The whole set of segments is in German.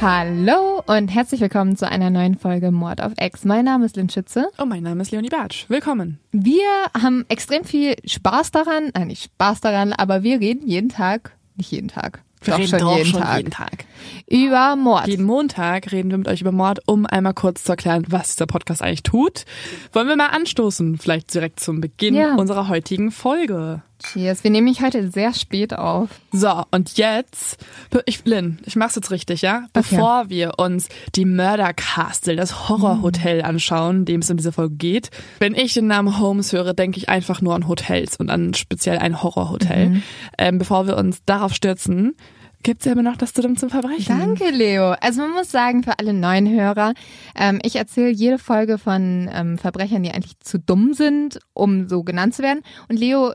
Hallo und herzlich willkommen zu einer neuen Folge Mord auf X. Mein Name ist Lynn Schütze. Und mein Name ist Leonie Bartsch. Willkommen. Wir haben extrem viel Spaß daran, nein, nicht Spaß daran, aber wir reden jeden Tag, nicht jeden Tag, Wir doch reden schon, doch jeden, schon Tag, jeden Tag. über Mord. Jeden Montag reden wir mit euch über Mord, um einmal kurz zu erklären, was dieser Podcast eigentlich tut. Wollen wir mal anstoßen, vielleicht direkt zum Beginn Ja. unserer heutigen Folge. Cheers. Wir nehmen mich heute sehr spät auf. So, und jetzt, ich, Lynn, ich mach's jetzt richtig, ja? Bevor wir uns die Murder Castle, das Horrorhotel anschauen, in dem es in dieser Folge geht. Wenn ich den Namen Holmes höre, denke ich einfach nur an Hotels und an speziell ein Horrorhotel. Ähm, bevor wir uns darauf stürzen, gibt's ja immer noch das Zusammen zum Verbrechen. Danke, Leo. Also man muss sagen, für alle neuen Hörer, ähm, ich erzähle jede Folge von ähm, Verbrechern, die eigentlich zu dumm sind, um so genannt zu werden. Und Leo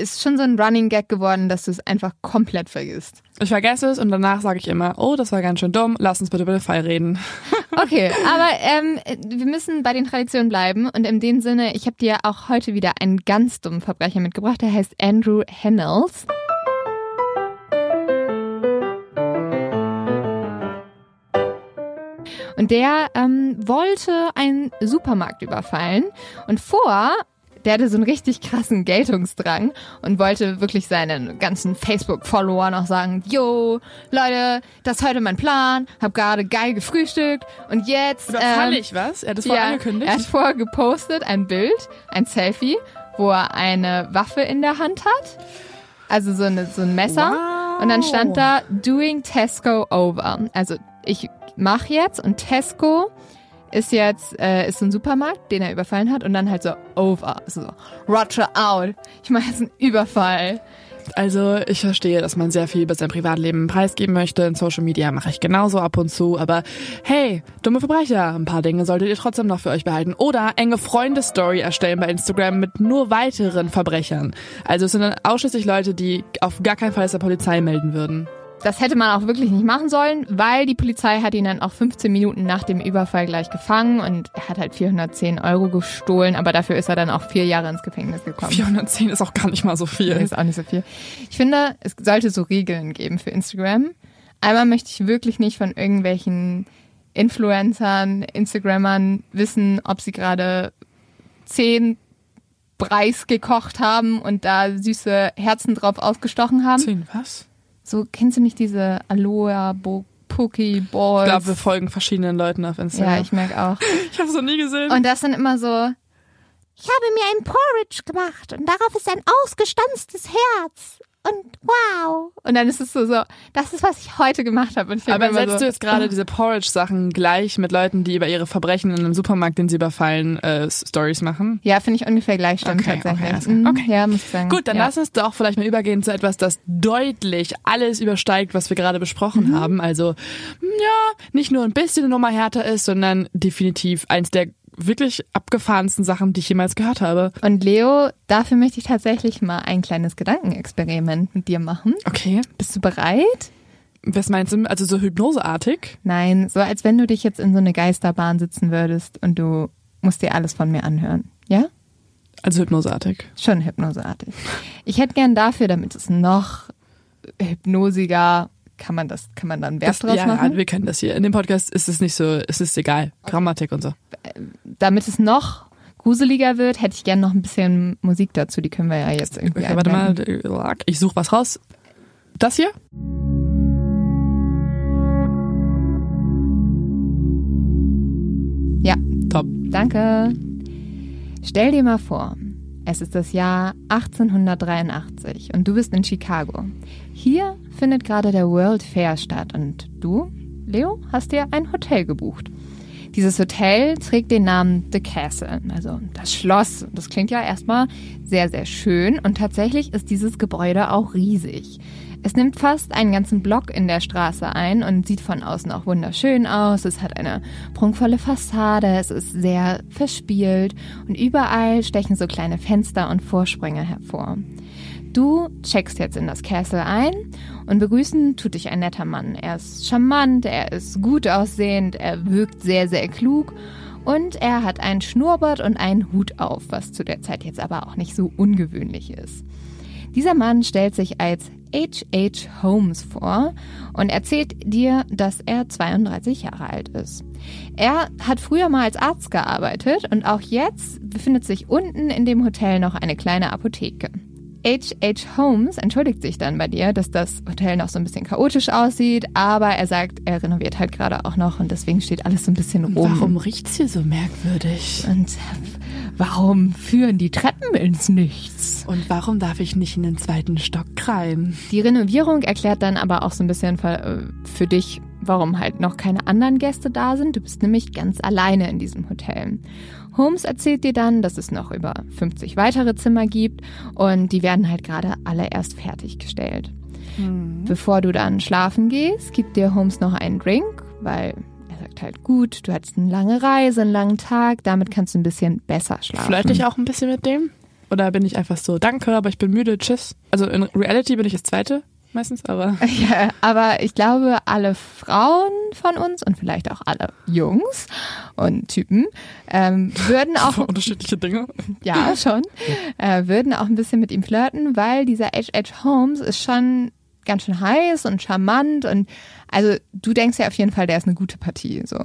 ist schon so ein Running Gag geworden, dass du es einfach komplett vergisst. Ich vergesse es und danach sage ich immer, oh, das war ganz schön dumm, lass uns bitte über den Fall reden. Okay, aber ähm, wir müssen bei den Traditionen bleiben und in dem Sinne, ich habe dir auch heute wieder einen ganz dummen Verbrecher mitgebracht, der heißt Andrew Hennels. Und der ähm, wollte einen Supermarkt überfallen und vor, der hatte so einen richtig krassen Geltungsdrang und wollte wirklich seinen ganzen Facebook-Follower noch sagen, yo, Leute, das ist heute mein Plan, hab gerade geil gefrühstückt und jetzt... Überfall ähm, ich was? Er hat das vorher ja, angekündigt. Er hat vorher gepostet ein Bild, ein Selfie, wo er eine Waffe in der Hand hat. Also so, eine, so ein Messer. Wow. Und dann stand da, doing Tesco over. Also ich mach jetzt und Tesco ist jetzt äh, ist so ein Supermarkt, den er überfallen hat und dann halt so over. Also so, Roger out. Ich mache jetzt einen Überfall. Also ich verstehe, dass man sehr viel über sein Privatleben preisgeben möchte. In Social Media mache ich genauso ab und zu. Aber hey, dumme Verbrecher, ein paar Dinge solltet ihr trotzdem noch für euch behalten. Oder enge Freunde-Story erstellen bei Instagram mit nur weiteren Verbrechern. Also es sind dann ausschließlich Leute, die auf gar keinen Fall es der Polizei melden würden. Das hätte man auch wirklich nicht machen sollen, weil die Polizei hat ihn dann auch 15 Minuten nach dem Überfall gleich gefangen und er hat halt 410 Euro gestohlen, aber dafür ist er dann auch vier Jahre ins Gefängnis gekommen. 410 ist auch gar nicht mal so viel. ist auch nicht so viel. Ich finde, es sollte so Regeln geben für Instagram. Einmal möchte ich wirklich nicht von irgendwelchen Influencern, Instagrammern wissen, ob sie gerade zehn Preis gekocht haben und da süße Herzen drauf ausgestochen haben. Zehn was? So, kennst du nicht diese Aloha Bo Pokeballs? Ich glaube, wir folgen verschiedenen Leuten auf Instagram. ja, ich merke auch. ich habe es noch nie gesehen. Und das dann immer so, ich habe mir ein Porridge gemacht und darauf ist ein ausgestanztes Herz. Und wow. Und dann ist es so, so das ist, was ich heute gemacht habe. Aber setzt so, du jetzt gerade diese Porridge-Sachen gleich mit Leuten, die über ihre Verbrechen in einem Supermarkt, den sie überfallen, äh, Stories machen? Ja, finde ich ungefähr gleich stimmt Okay, tatsächlich. okay, Mhm, okay. Ja, muss ich sagen. Gut, dann ja. lass uns doch vielleicht mal übergehen zu etwas, das deutlich alles übersteigt, was wir gerade besprochen Mhm. haben. Also, ja, nicht nur ein bisschen eine Nummer härter ist, sondern definitiv eins der wirklich abgefahrensten Sachen, die ich jemals gehört habe. Und Leo, dafür möchte ich tatsächlich mal ein kleines Gedankenexperiment mit dir machen. Okay. Bist du bereit? Was meinst du? Also so hypnoseartig? Nein, so als wenn du dich jetzt in so eine Geisterbahn sitzen würdest und du musst dir alles von mir anhören. Ja? Also hypnoseartig. Schon hypnoseartig. Ich hätte gern dafür, damit es noch hypnosiger kann man das, kann man dann Wert das, draus ja, machen? Ja, wir kennen das hier. In dem Podcast ist es nicht so, es ist egal. Grammatik und so. Damit es noch gruseliger wird, hätte ich gerne noch ein bisschen Musik dazu. Die können wir ja jetzt irgendwie okay, Warte mal, ich suche was raus. Das hier? Ja. Top. Danke. Stell dir mal vor, es ist das Jahr 1883 und du bist in Chicago. Hier findet gerade der World Fair statt und du, Leo, hast dir ein Hotel gebucht. Dieses Hotel trägt den Namen The Castle, also das Schloss. Das klingt ja erstmal sehr, sehr schön und tatsächlich ist dieses Gebäude auch riesig. Es nimmt fast einen ganzen Block in der Straße ein und sieht von außen auch wunderschön aus. Es hat eine prunkvolle Fassade, es ist sehr verspielt und überall stechen so kleine Fenster und Vorsprünge hervor. Du checkst jetzt in das Castle ein und begrüßen tut dich ein netter Mann. Er ist charmant, er ist gut aussehend, er wirkt sehr, sehr klug und er hat einen Schnurrbart und einen Hut auf, was zu der Zeit jetzt aber auch nicht so ungewöhnlich ist. Dieser Mann stellt sich als H.H. Holmes vor und erzählt dir, dass er 32 Jahre alt ist. Er hat früher mal als Arzt gearbeitet und auch jetzt befindet sich unten in dem Hotel noch eine kleine Apotheke. H.H. Holmes entschuldigt sich dann bei dir, dass das Hotel noch so ein bisschen chaotisch aussieht, aber er sagt, er renoviert halt gerade auch noch und deswegen steht alles so ein bisschen rum. Warum riecht's hier so merkwürdig? Und warum führen die Treppen ins Nichts? Und warum darf ich nicht in den zweiten Stock rein? Die Renovierung erklärt dann aber auch so ein bisschen äh, für dich, warum halt noch keine anderen Gäste da sind. Du bist nämlich ganz alleine in diesem Hotel. Holmes erzählt dir dann, dass es noch über 50 weitere Zimmer gibt und die werden halt gerade alle erst fertiggestellt. Mhm. Bevor du dann schlafen gehst, gibt dir Holmes noch einen Drink, weil er sagt halt, gut, du hattest eine lange Reise, einen langen Tag, damit kannst du ein bisschen besser schlafen. Flirte ich auch ein bisschen mit dem? Oder bin ich einfach so, danke, aber ich bin müde, tschüss? Also in Reality bin ich das Zweite meistens, aber. Ja, aber ich glaube, alle Frauen von uns und vielleicht auch alle Jungs und Typen ähm, würden auch. unterschiedliche Dinge. Ja, schon. Äh, würden auch ein bisschen mit ihm flirten, weil dieser H.H. Holmes ist schon ganz schön heiß und charmant und also du denkst ja auf jeden Fall, der ist eine gute Partie, so.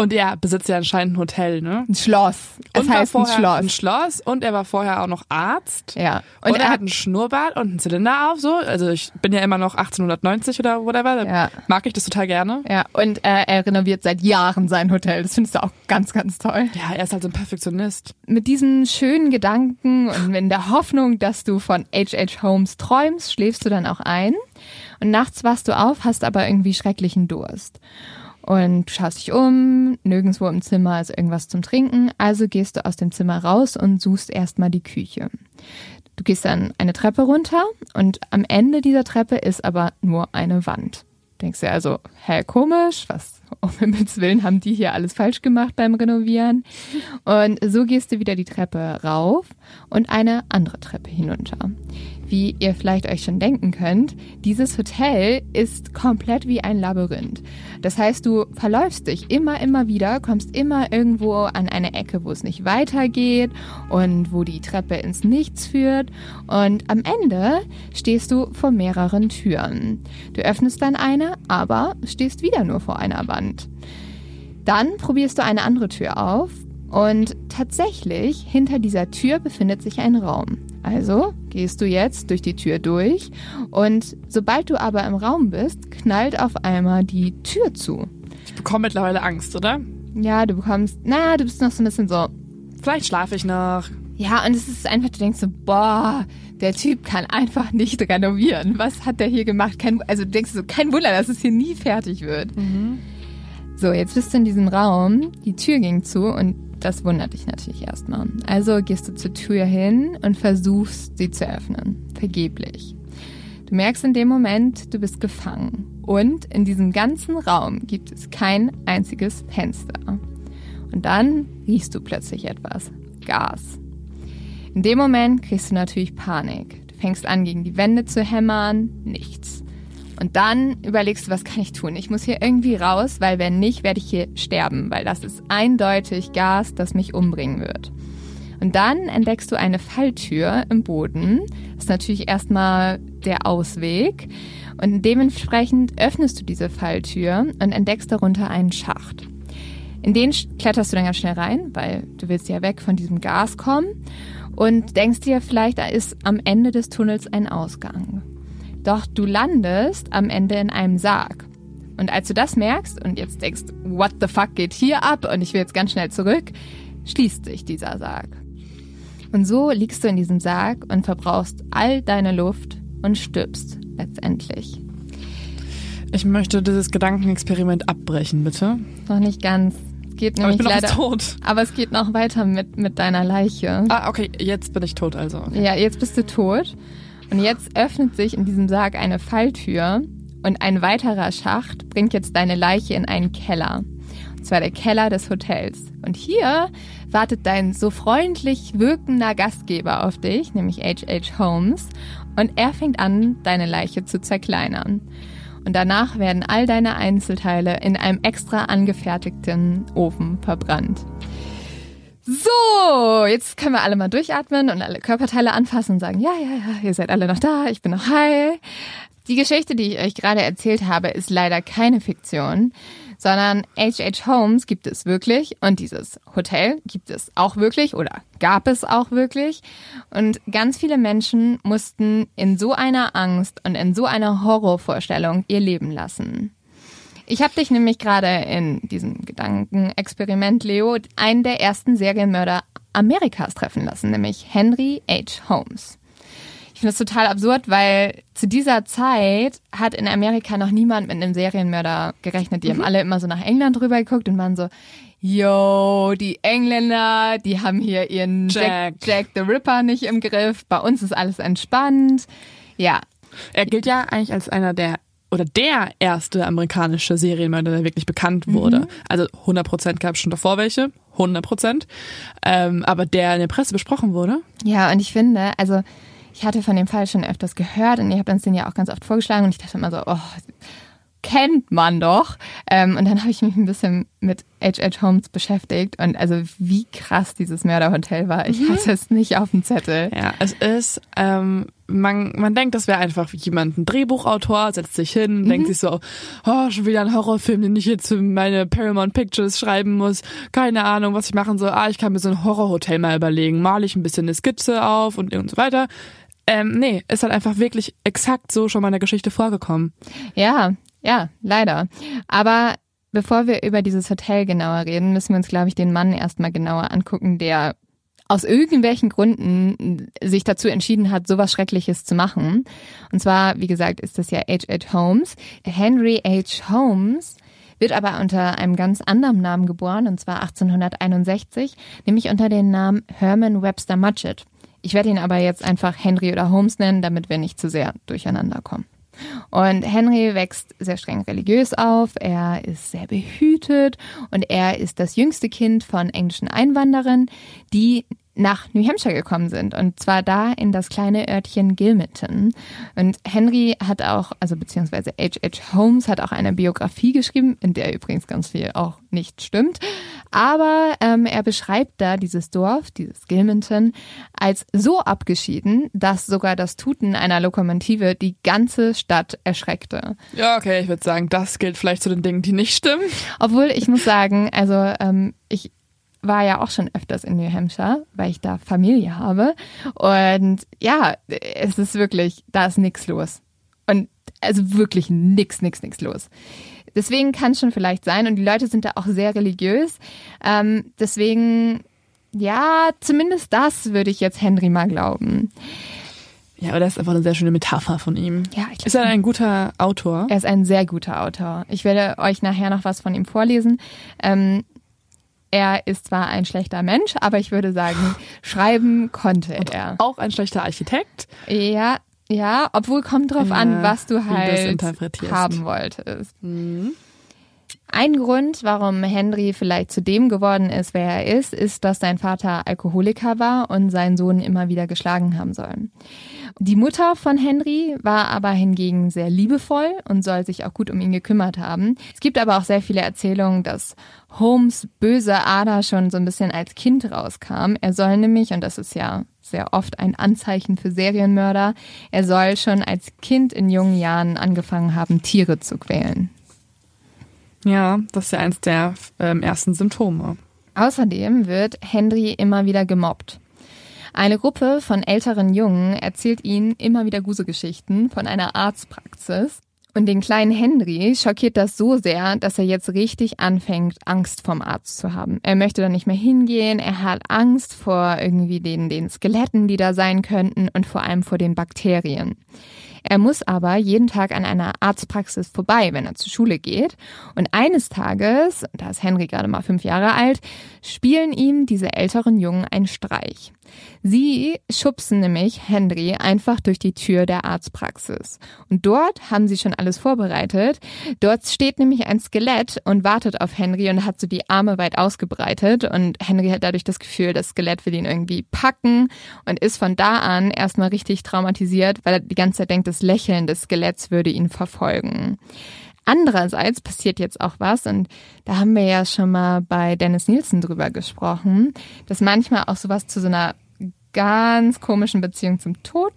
Und er besitzt ja anscheinend ein Hotel, ne? Ein Schloss. Es und heißt ein Schloss. Ein Schloss und er war vorher auch noch Arzt. Ja. Und, und er, er, hat einen Schnurrbart und einen Zylinder auf, so. Also ich bin ja immer noch 1890 oder whatever. Ja. Mag ich das total gerne. Ja. Und äh, er renoviert seit Jahren sein Hotel. Das findest du auch ganz, ganz toll. Ja, er ist halt so ein Perfektionist. Mit diesen schönen Gedanken und in der Hoffnung, dass du von H.H. Holmes träumst, schläfst du dann auch ein. Und nachts wachst du auf, hast aber irgendwie schrecklichen Durst. Und du schaust dich um, nirgendwo im Zimmer ist irgendwas zum Trinken, also gehst du aus dem Zimmer raus und suchst erstmal die Küche. Du gehst dann eine Treppe runter und am Ende dieser Treppe ist aber nur eine Wand. Denkst du also, hä, komisch, was um Himmels Willen haben die hier alles falsch gemacht beim Renovieren? Und so gehst du wieder die Treppe rauf und eine andere Treppe hinunter. Wie ihr vielleicht euch schon denken könnt, dieses Hotel ist komplett wie ein Labyrinth. Das heißt, du verläufst dich immer, immer wieder, kommst immer irgendwo an eine Ecke, wo es nicht weitergeht und wo die Treppe ins Nichts führt. Und am Ende stehst du vor mehreren Türen. Du öffnest dann eine, aber stehst wieder nur vor einer Wand. Dann probierst du eine andere Tür auf und tatsächlich hinter dieser Tür befindet sich ein Raum. Also gehst du jetzt durch die Tür durch und sobald du aber im Raum bist, knallt auf einmal die Tür zu. Ich bekomme mittlerweile Angst, oder? Ja, du bekommst, na, du bist noch so ein bisschen so. Vielleicht schlafe ich noch. Ja, und es ist einfach, du denkst so, boah, der Typ kann einfach nicht renovieren. Was hat der hier gemacht? Kein, also du denkst so, kein Wunder, dass es hier nie fertig wird. Mhm. So, jetzt bist du in diesem Raum, die Tür ging zu und das wundert dich natürlich erstmal. Also gehst du zur Tür hin und versuchst, sie zu öffnen. Vergeblich. Du merkst in dem Moment, du bist gefangen. Und in diesem ganzen Raum gibt es kein einziges Fenster. Und dann riechst du plötzlich etwas. Gas. In dem Moment kriegst du natürlich Panik. Du fängst an, gegen die Wände zu hämmern. Nichts. Und dann überlegst du, was kann ich tun? Ich muss hier irgendwie raus, weil wenn nicht, werde ich hier sterben, weil das ist eindeutig Gas, das mich umbringen wird. Und dann entdeckst du eine Falltür im Boden. Das ist natürlich erstmal der Ausweg. Und dementsprechend öffnest du diese Falltür und entdeckst darunter einen Schacht. In den kletterst du dann ganz schnell rein, weil du willst ja weg von diesem Gas kommen und denkst dir vielleicht, ist am Ende des Tunnels ein Ausgang. Doch du landest am Ende in einem Sarg. Und als du das merkst und jetzt denkst, what the fuck geht hier ab und ich will jetzt ganz schnell zurück, schließt sich dieser Sarg. Und so liegst du in diesem Sarg und verbrauchst all deine Luft und stirbst letztendlich. Ich möchte dieses Gedankenexperiment abbrechen, bitte. Noch nicht ganz. Es geht aber nämlich ich bin leider. tot. Aber es geht noch weiter mit, mit deiner Leiche. Ah, okay, jetzt bin ich tot also. Okay. Ja, jetzt bist du tot. Und jetzt öffnet sich in diesem Sarg eine Falltür und ein weiterer Schacht bringt jetzt deine Leiche in einen Keller. Und zwar der Keller des Hotels. Und hier wartet dein so freundlich wirkender Gastgeber auf dich, nämlich H.H. Holmes. Und er fängt an, deine Leiche zu zerkleinern. Und danach werden all deine Einzelteile in einem extra angefertigten Ofen verbrannt. So, jetzt können wir alle mal durchatmen und alle Körperteile anfassen und sagen, ja, ja, ja, ihr seid alle noch da, ich bin noch heil. Die Geschichte, die ich euch gerade erzählt habe, ist leider keine Fiktion, sondern H.H. Holmes gibt es wirklich und dieses Hotel gibt es auch wirklich oder gab es auch wirklich. Und ganz viele Menschen mussten in so einer Angst und in so einer Horrorvorstellung ihr Leben lassen. Ich habe dich nämlich gerade in diesem Gedankenexperiment, Leo, einen der ersten Serienmörder Amerikas treffen lassen, nämlich Henry H. Holmes. Ich finde das total absurd, weil zu dieser Zeit hat in Amerika noch niemand mit einem Serienmörder gerechnet. Die mhm. haben alle immer so nach England rüber geguckt und waren so, yo, die Engländer, die haben hier ihren Jack. Jack, Jack the Ripper nicht im Griff. Bei uns ist alles entspannt. Ja. Er gilt ja eigentlich als einer der oder der erste amerikanische Serienmörder, der wirklich bekannt wurde. Mhm. Also 100 Prozent gab es schon davor welche, 100 Prozent. Ähm, aber der in der Presse besprochen wurde. Ja, und ich finde, also ich hatte von dem Fall schon öfters gehört und ihr habt uns den ja auch ganz oft vorgeschlagen und ich dachte immer so, oh, kennt man doch. Ähm, und dann habe ich mich ein bisschen mit H.H. Holmes beschäftigt und also wie krass dieses Mörderhotel war. Ich mhm. hatte es nicht auf dem Zettel. Ja, es ist, ähm, man, man denkt, das wäre einfach jemand, ein Drehbuchautor, setzt sich hin, mhm. denkt sich so, oh, schon wieder ein Horrorfilm, den ich jetzt für meine Paramount Pictures schreiben muss. Keine Ahnung, was ich machen soll. Ah, ich kann mir so ein Horrorhotel mal überlegen. Male ich ein bisschen eine Skizze auf und, und so weiter. Ähm, nee, ist halt einfach wirklich exakt so schon mal in der Geschichte vorgekommen. Ja, ja, leider. Aber bevor wir über dieses Hotel genauer reden, müssen wir uns, glaube ich, den Mann erstmal genauer angucken, der aus irgendwelchen Gründen sich dazu entschieden hat, sowas Schreckliches zu machen. Und zwar, wie gesagt, ist das ja H.H. Holmes. Henry H. Holmes wird aber unter einem ganz anderen Namen geboren, und zwar 1861, nämlich unter dem Namen Herman Webster Mudgett. Ich werde ihn aber jetzt einfach Henry oder Holmes nennen, damit wir nicht zu sehr durcheinander kommen. Und Henry wächst sehr streng religiös auf, er ist sehr behütet und er ist das jüngste Kind von englischen Einwanderern, die nach New Hampshire gekommen sind und zwar da in das kleine Örtchen Gilmanton. Und Henry hat auch, also beziehungsweise H.H. Holmes hat auch eine Biografie geschrieben, in der übrigens ganz viel auch nicht stimmt. Aber ähm, er beschreibt da dieses Dorf, dieses Gilmanton, als so abgeschieden, dass sogar das Tuten einer Lokomotive die ganze Stadt erschreckte. Ja, okay, ich würde sagen, das gilt vielleicht zu den Dingen, die nicht stimmen. Obwohl ich muss sagen, also ähm, ich war ja auch schon öfters in New Hampshire, weil ich da Familie habe. Und ja, es ist wirklich, da ist nichts los. Und also wirklich nix, nix, nix los. Deswegen kann es schon vielleicht sein. Und die Leute sind da auch sehr religiös. Ähm, deswegen, ja, zumindest das würde ich jetzt Henry mal glauben. Ja, aber das ist einfach eine sehr schöne Metapher von ihm. Ja, ich glaub, Ist er ein guter Autor? Er ist ein sehr guter Autor. Ich werde euch nachher noch was von ihm vorlesen. Ähm, er ist zwar ein schlechter Mensch, aber ich würde sagen, schreiben konnte Und er. Auch ein schlechter Architekt? Ja, ja, obwohl kommt drauf ja, an, was du halt haben wolltest. Mhm. Ein Grund, warum Henry vielleicht zu dem geworden ist, wer er ist, ist, dass sein Vater Alkoholiker war und seinen Sohn immer wieder geschlagen haben soll. Die Mutter von Henry war aber hingegen sehr liebevoll und soll sich auch gut um ihn gekümmert haben. Es gibt aber auch sehr viele Erzählungen, dass Holmes böse Ader schon so ein bisschen als Kind rauskam. Er soll nämlich, und das ist ja sehr oft ein Anzeichen für Serienmörder. Er soll schon als Kind in jungen Jahren angefangen haben, Tiere zu quälen. Ja, das ist ja eins der ähm, ersten Symptome. Außerdem wird Henry immer wieder gemobbt. Eine Gruppe von älteren Jungen erzählt ihnen immer wieder Gruselgeschichten von einer Arztpraxis. Und den kleinen Henry schockiert das so sehr, dass er jetzt richtig anfängt, Angst vom Arzt zu haben. Er möchte da nicht mehr hingehen, er hat Angst vor irgendwie den, den Skeletten, die da sein könnten und vor allem vor den Bakterien. Er muss aber jeden Tag an einer Arztpraxis vorbei, wenn er zur Schule geht. Und eines Tages, da ist Henry gerade mal fünf Jahre alt, spielen ihm diese älteren Jungen einen Streich. Sie schubsen nämlich Henry einfach durch die Tür der Arztpraxis. Und dort haben sie schon alles vorbereitet. Dort steht nämlich ein Skelett und wartet auf Henry und hat so die Arme weit ausgebreitet. Und Henry hat dadurch das Gefühl, das Skelett will ihn irgendwie packen und ist von da an erstmal richtig traumatisiert, weil er die ganze Zeit denkt, das Lächeln des Skeletts würde ihn verfolgen. Andererseits passiert jetzt auch was, und da haben wir ja schon mal bei Dennis Nielsen drüber gesprochen, dass manchmal auch sowas zu so einer ganz komischen Beziehung zum Tod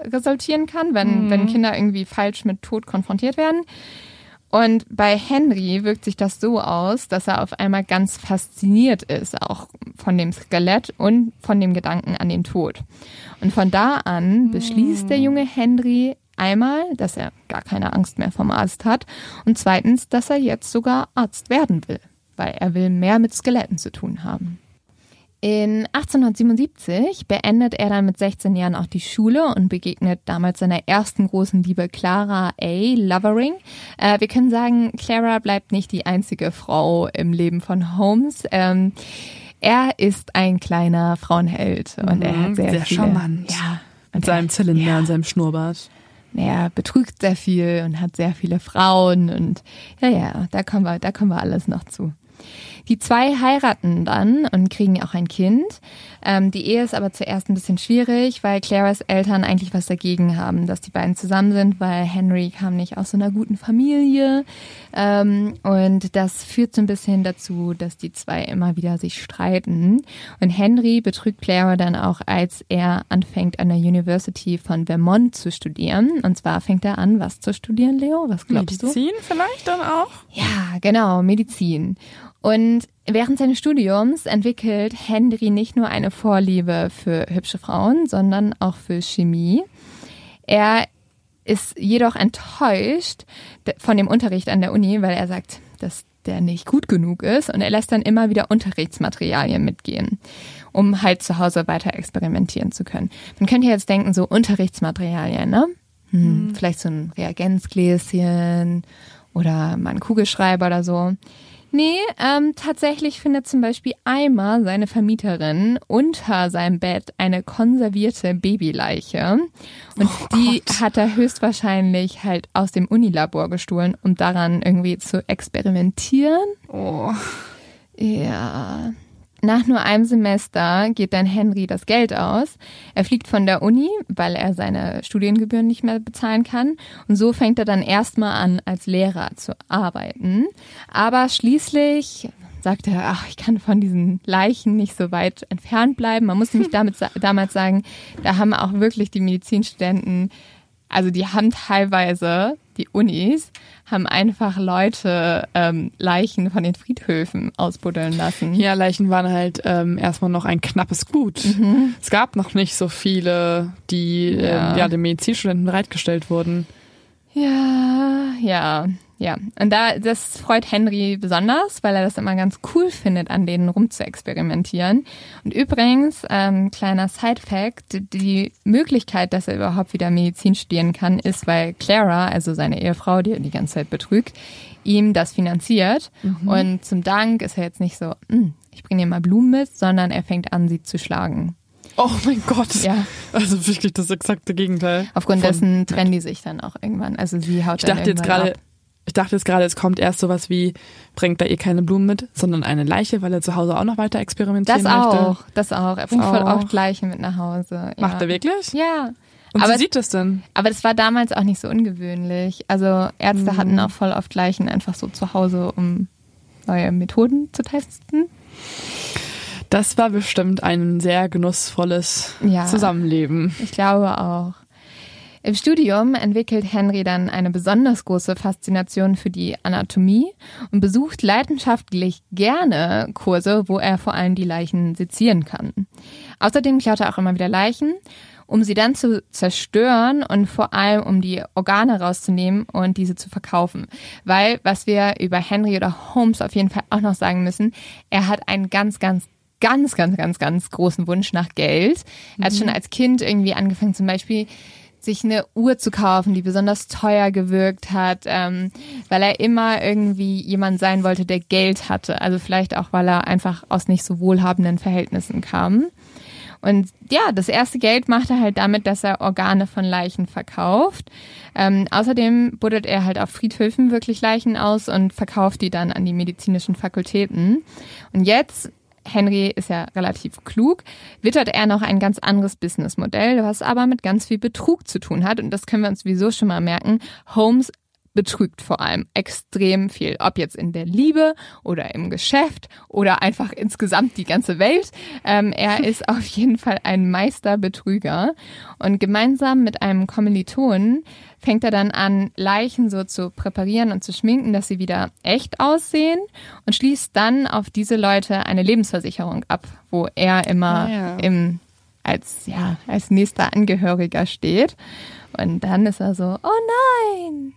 resultieren kann, wenn, mhm. wenn Kinder irgendwie falsch mit Tod konfrontiert werden. Und bei Henry wirkt sich das so aus, dass er auf einmal ganz fasziniert ist, auch von dem Skelett und von dem Gedanken an den Tod. Und von da an beschließt der junge Henry einmal, dass er gar keine Angst mehr vom Arzt hat und zweitens, dass er jetzt sogar Arzt werden will, weil er will mehr mit Skeletten zu tun haben. In 1877 beendet er dann mit 16 Jahren auch die Schule und begegnet damals seiner ersten großen Liebe Clara A. Lovering. Äh, wir können sagen, Clara bleibt nicht die einzige Frau im Leben von Holmes. Ähm, er ist ein kleiner Frauenheld und mhm, er hat sehr, sehr viele, charmant. Ja, mit seinem Zylinder ja. und seinem Schnurrbart. Er betrügt sehr viel und hat sehr viele Frauen und ja, ja, da kommen wir, da kommen wir alles noch zu. Die zwei heiraten dann und kriegen auch ein Kind. Ähm, die Ehe ist aber zuerst ein bisschen schwierig, weil Claras Eltern eigentlich was dagegen haben, dass die beiden zusammen sind, weil Henry kam nicht aus so einer guten Familie. Ähm, und das führt so ein bisschen dazu, dass die zwei immer wieder sich streiten. Und Henry betrügt Clara dann auch, als er anfängt, an der University von Vermont zu studieren. Und zwar fängt er an, was zu studieren, Leo? Was glaubst Medizin du? Medizin vielleicht dann auch? Ja, genau, Medizin. Und während seines Studiums entwickelt Henry nicht nur eine Vorliebe für hübsche Frauen, sondern auch für Chemie. Er ist jedoch enttäuscht von dem Unterricht an der Uni, weil er sagt, dass der nicht gut genug ist und er lässt dann immer wieder Unterrichtsmaterialien mitgehen, um halt zu Hause weiter experimentieren zu können. Man könnte jetzt denken, so Unterrichtsmaterialien, ne? Hm, mhm. Vielleicht so ein Reagenzgläschen oder mal ein Kugelschreiber oder so. Nee, ähm, tatsächlich findet zum Beispiel Eimer, seine Vermieterin, unter seinem Bett eine konservierte Babyleiche. Und oh die Gott. hat er höchstwahrscheinlich halt aus dem Unilabor gestohlen, um daran irgendwie zu experimentieren. Oh. Ja. Nach nur einem Semester geht dann Henry das Geld aus. Er fliegt von der Uni, weil er seine Studiengebühren nicht mehr bezahlen kann. Und so fängt er dann erstmal an, als Lehrer zu arbeiten. Aber schließlich sagt er, ach, ich kann von diesen Leichen nicht so weit entfernt bleiben. Man muss nämlich damit, damals sagen, da haben auch wirklich die Medizinstudenten, also die haben teilweise die Unis haben einfach Leute ähm, Leichen von den Friedhöfen ausbuddeln lassen. Ja, Leichen waren halt ähm, erstmal noch ein knappes Gut. Mhm. Es gab noch nicht so viele, die ja. Ähm, ja den Medizinstudenten bereitgestellt wurden. Ja, ja. Ja, und da das freut Henry besonders, weil er das immer ganz cool findet, an denen rumzuexperimentieren. Und übrigens, ähm, kleiner Side-Fact, die Möglichkeit, dass er überhaupt wieder Medizin studieren kann, ist, weil Clara, also seine Ehefrau, die er die ganze Zeit betrügt, ihm das finanziert. Mhm. Und zum Dank ist er jetzt nicht so, hm, ich bringe dir mal Blumen mit, sondern er fängt an, sie zu schlagen. Oh mein Gott. Ja. Also wirklich das exakte Gegenteil. Aufgrund dessen trennen die sich dann auch irgendwann. Also sie haut ich dachte jetzt gerade, ich dachte jetzt gerade, es kommt erst sowas wie, bringt er ihr keine Blumen mit, sondern eine Leiche, weil er zu Hause auch noch weiter experimentieren das möchte. Das auch, das auch. Er bringt oh. voll oft Leichen mit nach Hause. Ja. Macht er wirklich? Ja. Und aber wie sieht das denn? Aber das war damals auch nicht so ungewöhnlich. Also Ärzte mhm. hatten auch voll oft Leichen einfach so zu Hause, um neue Methoden zu testen. Das war bestimmt ein sehr genussvolles ja, Zusammenleben. Ich glaube auch. Im Studium entwickelt Henry dann eine besonders große Faszination für die Anatomie und besucht leidenschaftlich gerne Kurse, wo er vor allem die Leichen sezieren kann. Außerdem klaut er auch immer wieder Leichen, um sie dann zu zerstören und vor allem um die Organe rauszunehmen und diese zu verkaufen. Weil, was wir über Henry oder Holmes auf jeden Fall auch noch sagen müssen, er hat einen ganz, ganz ganz, ganz, ganz, ganz großen Wunsch nach Geld. Er hat mhm. schon als Kind irgendwie angefangen, zum Beispiel sich eine Uhr zu kaufen, die besonders teuer gewirkt hat, ähm, weil er immer irgendwie jemand sein wollte, der Geld hatte. Also vielleicht auch, weil er einfach aus nicht so wohlhabenden Verhältnissen kam. Und ja, das erste Geld macht er halt damit, dass er Organe von Leichen verkauft. Ähm, außerdem buddelt er halt auf Friedhöfen wirklich Leichen aus und verkauft die dann an die medizinischen Fakultäten. Und jetzt Henry ist ja relativ klug, wittert er noch ein ganz anderes Businessmodell, was aber mit ganz viel Betrug zu tun hat. Und das können wir uns sowieso schon mal merken. Holmes betrügt vor allem extrem viel, ob jetzt in der Liebe oder im Geschäft oder einfach insgesamt die ganze Welt. Ähm, er ist auf jeden Fall ein Meisterbetrüger und gemeinsam mit einem Kommilitonen fängt er dann an, Leichen so zu präparieren und zu schminken, dass sie wieder echt aussehen und schließt dann auf diese Leute eine Lebensversicherung ab, wo er immer ja. im als ja als nächster Angehöriger steht und dann ist er so oh nein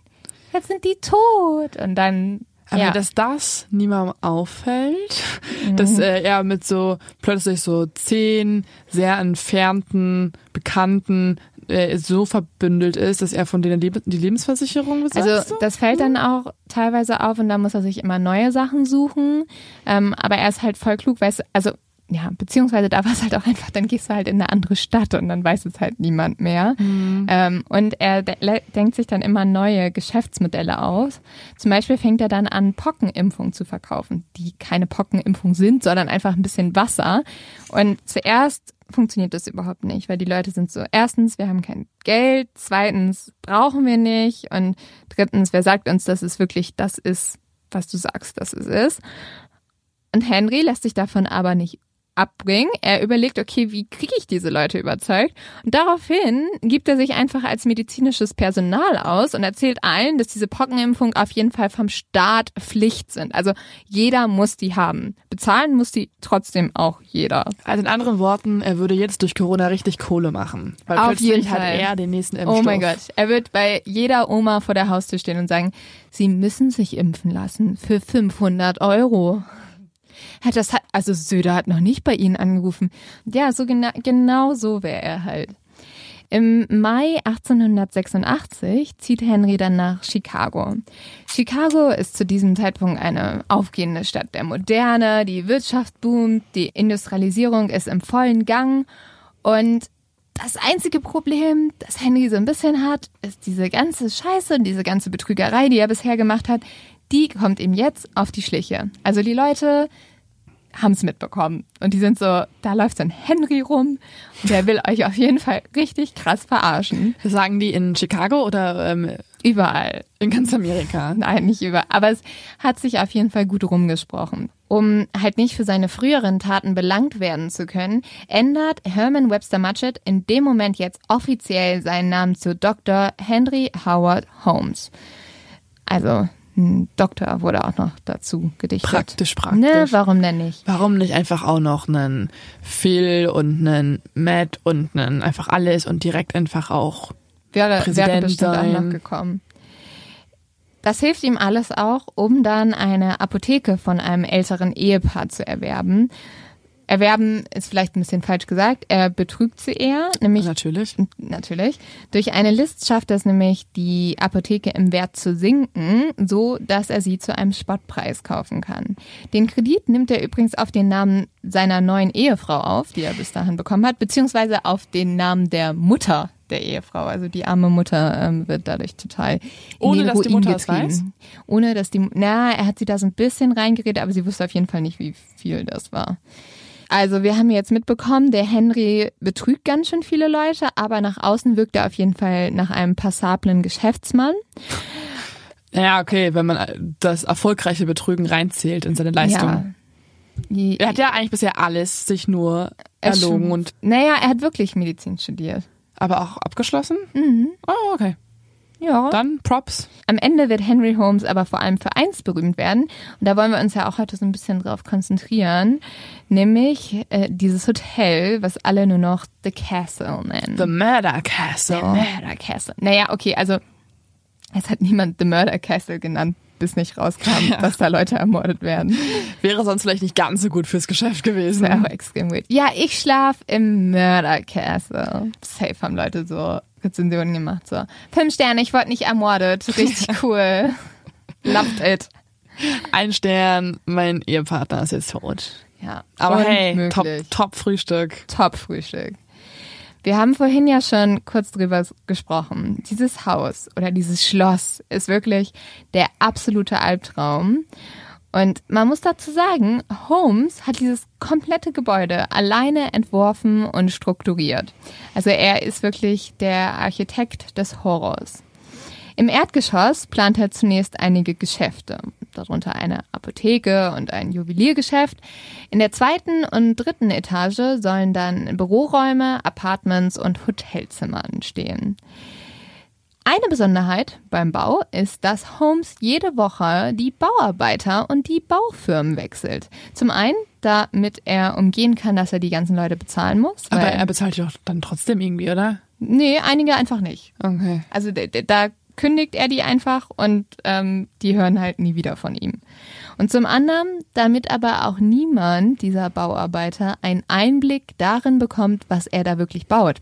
jetzt sind die tot. Und dann. Aber ja. dass das niemandem auffällt, mhm. dass äh, er mit so plötzlich so zehn sehr entfernten Bekannten äh, so verbündelt ist, dass er von denen die Lebensversicherung besitzt. Also das fällt dann auch teilweise auf und da muss er sich immer neue Sachen suchen. Ähm, aber er ist halt voll klug, weil es, also ja, beziehungsweise da war es halt auch einfach, dann gehst du halt in eine andere Stadt und dann weiß es halt niemand mehr. Mhm. Ähm, und er de denkt sich dann immer neue Geschäftsmodelle aus. Zum Beispiel fängt er dann an, Pockenimpfungen zu verkaufen, die keine Pockenimpfung sind, sondern einfach ein bisschen Wasser. Und zuerst funktioniert das überhaupt nicht, weil die Leute sind so, erstens, wir haben kein Geld, zweitens, brauchen wir nicht und drittens, wer sagt uns, dass es wirklich das ist, was du sagst, dass es ist. Und Henry lässt sich davon aber nicht abbringen. Er überlegt, okay, wie kriege ich diese Leute überzeugt? Und daraufhin gibt er sich einfach als medizinisches Personal aus und erzählt allen, dass diese Pockenimpfung auf jeden Fall vom Staat Pflicht sind. Also jeder muss die haben. Bezahlen muss die trotzdem auch jeder. Also in anderen Worten, er würde jetzt durch Corona richtig Kohle machen. Weil auf plötzlich jeden Fall. hat er den nächsten Impfstoff. Oh mein Gott. Er wird bei jeder Oma vor der Haustür stehen und sagen, sie müssen sich impfen lassen für 500 Euro. Hat das, also Söder hat noch nicht bei Ihnen angerufen. Ja, so genau, genau so wäre er halt. Im Mai 1886 zieht Henry dann nach Chicago. Chicago ist zu diesem Zeitpunkt eine aufgehende Stadt der Moderne, die Wirtschaft boomt, die Industrialisierung ist im vollen Gang und das einzige Problem, das Henry so ein bisschen hat, ist diese ganze Scheiße und diese ganze Betrügerei, die er bisher gemacht hat, die kommt ihm jetzt auf die Schliche. Also die Leute haben es mitbekommen. Und die sind so, da läuft so ein Henry rum und der will euch auf jeden Fall richtig krass verarschen. Sagen die in Chicago oder ähm, überall? In ganz Amerika? Nein, nicht überall. Aber es hat sich auf jeden Fall gut rumgesprochen. Um halt nicht für seine früheren Taten belangt werden zu können, ändert Herman Webster Mudgett in dem Moment jetzt offiziell seinen Namen zu Dr. Henry Howard Holmes. Also ein Doktor wurde auch noch dazu gedichtet. Praktisch, praktisch. Ne, warum denn nicht? Warum nicht einfach auch noch einen Phil und einen Matt und einen einfach alles und direkt einfach auch wäre, Präsident wäre bestimmt sein. auch noch gekommen. Das hilft ihm alles auch, um dann eine Apotheke von einem älteren Ehepaar zu erwerben. Erwerben ist vielleicht ein bisschen falsch gesagt. Er betrügt sie eher, nämlich natürlich. Natürlich. Durch eine List schafft er es nämlich, die Apotheke im Wert zu sinken, so dass er sie zu einem Spottpreis kaufen kann. Den Kredit nimmt er übrigens auf den Namen seiner neuen Ehefrau auf, die er bis dahin bekommen hat, beziehungsweise auf den Namen der Mutter der Ehefrau. Also die arme Mutter ähm, wird dadurch total ohne dass Ruin die Mutter getrieben. weiß. Ohne dass die, na, er hat sie da so ein bisschen reingeredet, aber sie wusste auf jeden Fall nicht, wie viel das war. Also wir haben jetzt mitbekommen, der Henry betrügt ganz schön viele Leute, aber nach außen wirkt er auf jeden Fall nach einem passablen Geschäftsmann. Ja, okay, wenn man das erfolgreiche Betrügen reinzählt in seine Leistung. Ja. Er hat ja eigentlich bisher alles sich nur erlogen und. Naja, er hat wirklich Medizin studiert. Aber auch abgeschlossen? Mhm. Oh, okay. Ja. Dann Props. Am Ende wird Henry Holmes aber vor allem für eins berühmt werden. Und da wollen wir uns ja auch heute so ein bisschen drauf konzentrieren. Nämlich äh, dieses Hotel, was alle nur noch The Castle nennen. The Murder Castle. The Murder Castle. Naja, okay, also es hat niemand The Murder Castle genannt, bis nicht rauskam, ja. dass da Leute ermordet werden. Wäre sonst vielleicht nicht ganz so gut fürs Geschäft gewesen. Auch extrem gut. Ja, ich schlaf im Murder Castle. Safe haben Leute so Rezensionen gemacht. So, fünf Sterne, ich wurde nicht ermordet. Richtig cool. Loved it. Ein Stern, mein Ehepartner ist jetzt tot. Ja. Aber hey, top, top Frühstück. Top Frühstück. Wir haben vorhin ja schon kurz drüber gesprochen. Dieses Haus oder dieses Schloss ist wirklich der absolute Albtraum. Und man muss dazu sagen, Holmes hat dieses komplette Gebäude alleine entworfen und strukturiert. Also er ist wirklich der Architekt des Horrors. Im Erdgeschoss plant er zunächst einige Geschäfte, darunter eine Apotheke und ein Juweliergeschäft. In der zweiten und dritten Etage sollen dann Büroräume, Apartments und Hotelzimmer entstehen. Eine Besonderheit beim Bau ist, dass Holmes jede Woche die Bauarbeiter und die Baufirmen wechselt. Zum einen, damit er umgehen kann, dass er die ganzen Leute bezahlen muss. Aber er bezahlt doch dann trotzdem irgendwie, oder? Nee, einige einfach nicht. Okay. Also da kündigt er die einfach und ähm, die hören halt nie wieder von ihm. Und zum anderen, damit aber auch niemand dieser Bauarbeiter einen Einblick darin bekommt, was er da wirklich baut.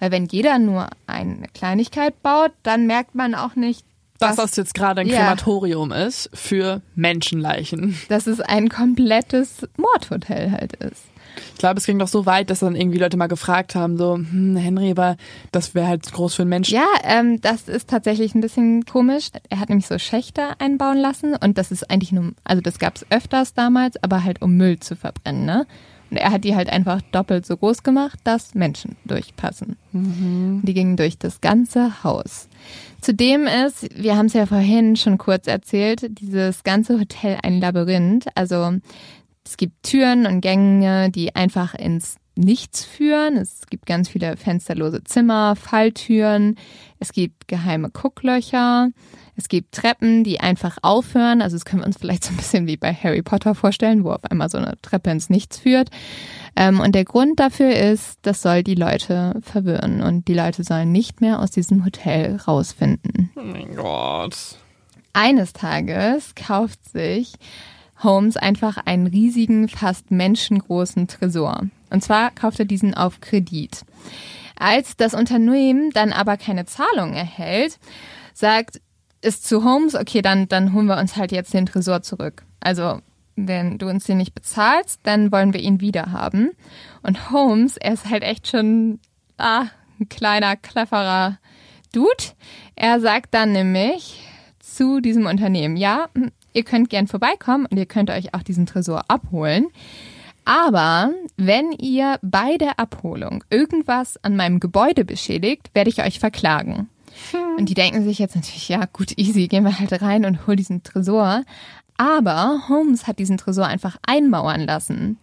Weil wenn jeder nur eine Kleinigkeit baut, dann merkt man auch nicht, dass das jetzt gerade ein ja. Krematorium ist für Menschenleichen. Dass es ein komplettes Mordhotel halt ist. Ich glaube, es ging doch so weit, dass dann irgendwie Leute mal gefragt haben, so, hm, Henry, war, das wäre halt groß für einen Menschen. Ja, ähm, das ist tatsächlich ein bisschen komisch. Er hat nämlich so Schächte einbauen lassen und das ist eigentlich nur, also das gab es öfters damals, aber halt um Müll zu verbrennen, ne? Und er hat die halt einfach doppelt so groß gemacht, dass Menschen durchpassen. Mhm. Die gingen durch das ganze Haus. Zudem ist, wir haben es ja vorhin schon kurz erzählt, dieses ganze Hotel ein Labyrinth. Also es gibt Türen und Gänge, die einfach ins Nichts führen. Es gibt ganz viele fensterlose Zimmer, Falltüren. Es gibt geheime Gucklöcher. Es gibt Treppen, die einfach aufhören. Also das können wir uns vielleicht so ein bisschen wie bei Harry Potter vorstellen, wo auf einmal so eine Treppe ins Nichts führt. Ähm, und der Grund dafür ist, das soll die Leute verwirren. Und die Leute sollen nicht mehr aus diesem Hotel rausfinden. Oh mein Gott. Eines Tages kauft sich Holmes einfach einen riesigen, fast menschengroßen Tresor. Und zwar kauft er diesen auf Kredit. Als das Unternehmen dann aber keine Zahlung erhält, sagt es zu Holmes, okay, dann, dann holen wir uns halt jetzt den Tresor zurück. Also, wenn du uns den nicht bezahlst, dann wollen wir ihn wieder haben. Und Holmes, er ist halt echt schon ah, ein kleiner, cleverer Dude. Er sagt dann nämlich zu diesem Unternehmen, ja, Ihr könnt gern vorbeikommen und ihr könnt euch auch diesen Tresor abholen. Aber wenn ihr bei der Abholung irgendwas an meinem Gebäude beschädigt, werde ich euch verklagen. Hm. Und die denken sich jetzt natürlich, ja gut, easy, gehen wir halt rein und holen diesen Tresor. Aber Holmes hat diesen Tresor einfach einmauern lassen.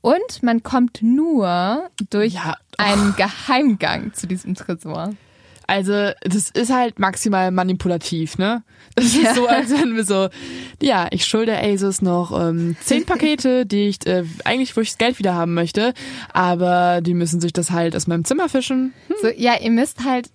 Und man kommt nur durch ja, einen Geheimgang zu diesem Tresor. Also, das ist halt maximal manipulativ, ne? Das ja. ist so, als wenn wir so, ja, ich schulde Asus noch ähm, zehn Pakete, die ich äh, eigentlich, wo ich das Geld wieder haben möchte, aber die müssen sich das halt aus meinem Zimmer fischen. Hm. So, ja, ihr müsst halt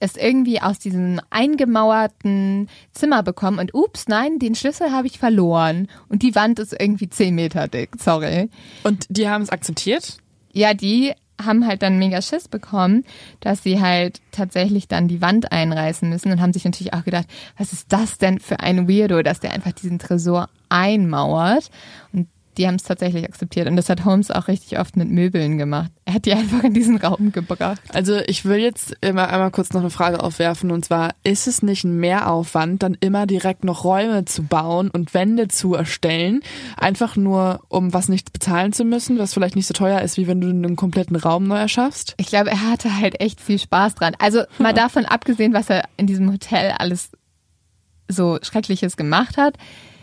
es irgendwie aus diesem eingemauerten Zimmer bekommen und ups, nein, den Schlüssel habe ich verloren und die Wand ist irgendwie zehn Meter dick, sorry. Und die haben es akzeptiert? Ja, die haben halt dann mega Schiss bekommen, dass sie halt tatsächlich dann die Wand einreißen müssen und haben sich natürlich auch gedacht, was ist das denn für ein Weirdo, dass der einfach diesen Tresor einmauert. Und die haben es tatsächlich akzeptiert. Und das hat Holmes auch richtig oft mit Möbeln gemacht. Er hat die einfach in diesen Raum gebracht. Also ich will jetzt immer einmal kurz noch eine Frage aufwerfen. Und zwar, ist es nicht ein Mehraufwand, dann immer direkt noch Räume zu bauen und Wände zu erstellen? Einfach nur, um was nicht bezahlen zu müssen, was vielleicht nicht so teuer ist, wie wenn du einen kompletten Raum neu erschaffst? Ich glaube, er hatte halt echt viel Spaß dran. Also mal davon abgesehen, was er in diesem Hotel alles so Schreckliches gemacht hat.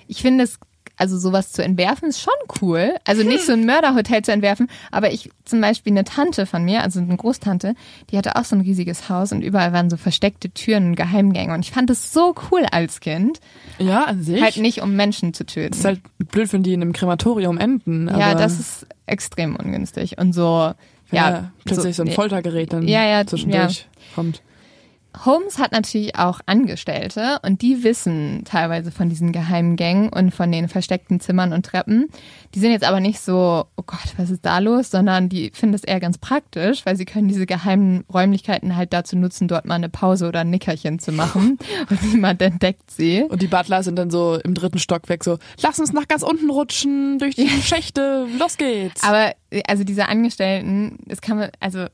Ich finde es also sowas zu entwerfen ist schon cool. Also nicht so ein Mörderhotel zu entwerfen, aber ich zum Beispiel eine Tante von mir, also eine Großtante, die hatte auch so ein riesiges Haus und überall waren so versteckte Türen und Geheimgänge und ich fand es so cool als Kind. Ja, an sich. Halt nicht, um Menschen zu töten. ist halt blöd, wenn die in einem Krematorium enden. ja, das ist extrem ungünstig und so. ja, Ja, plötzlich so, ein nee. Foltergerät dann Ja, ja, zwischendurch kommt. Holmes hat natürlich auch Angestellte und die wissen teilweise von diesen geheimen Gängen und von den versteckten Zimmern und Treppen. Die sind jetzt aber nicht so, oh Gott, was ist da los, sondern die finden es eher ganz praktisch, weil sie können diese geheimen Räumlichkeiten halt dazu nutzen, dort mal eine Pause oder ein Nickerchen zu machen und niemand entdeckt sie. Und die Butler sind dann so im dritten Stockwerk so, lass uns nach ganz unten rutschen, durch die Schächte, los geht's. Aber also diese Angestellten, das kann man, also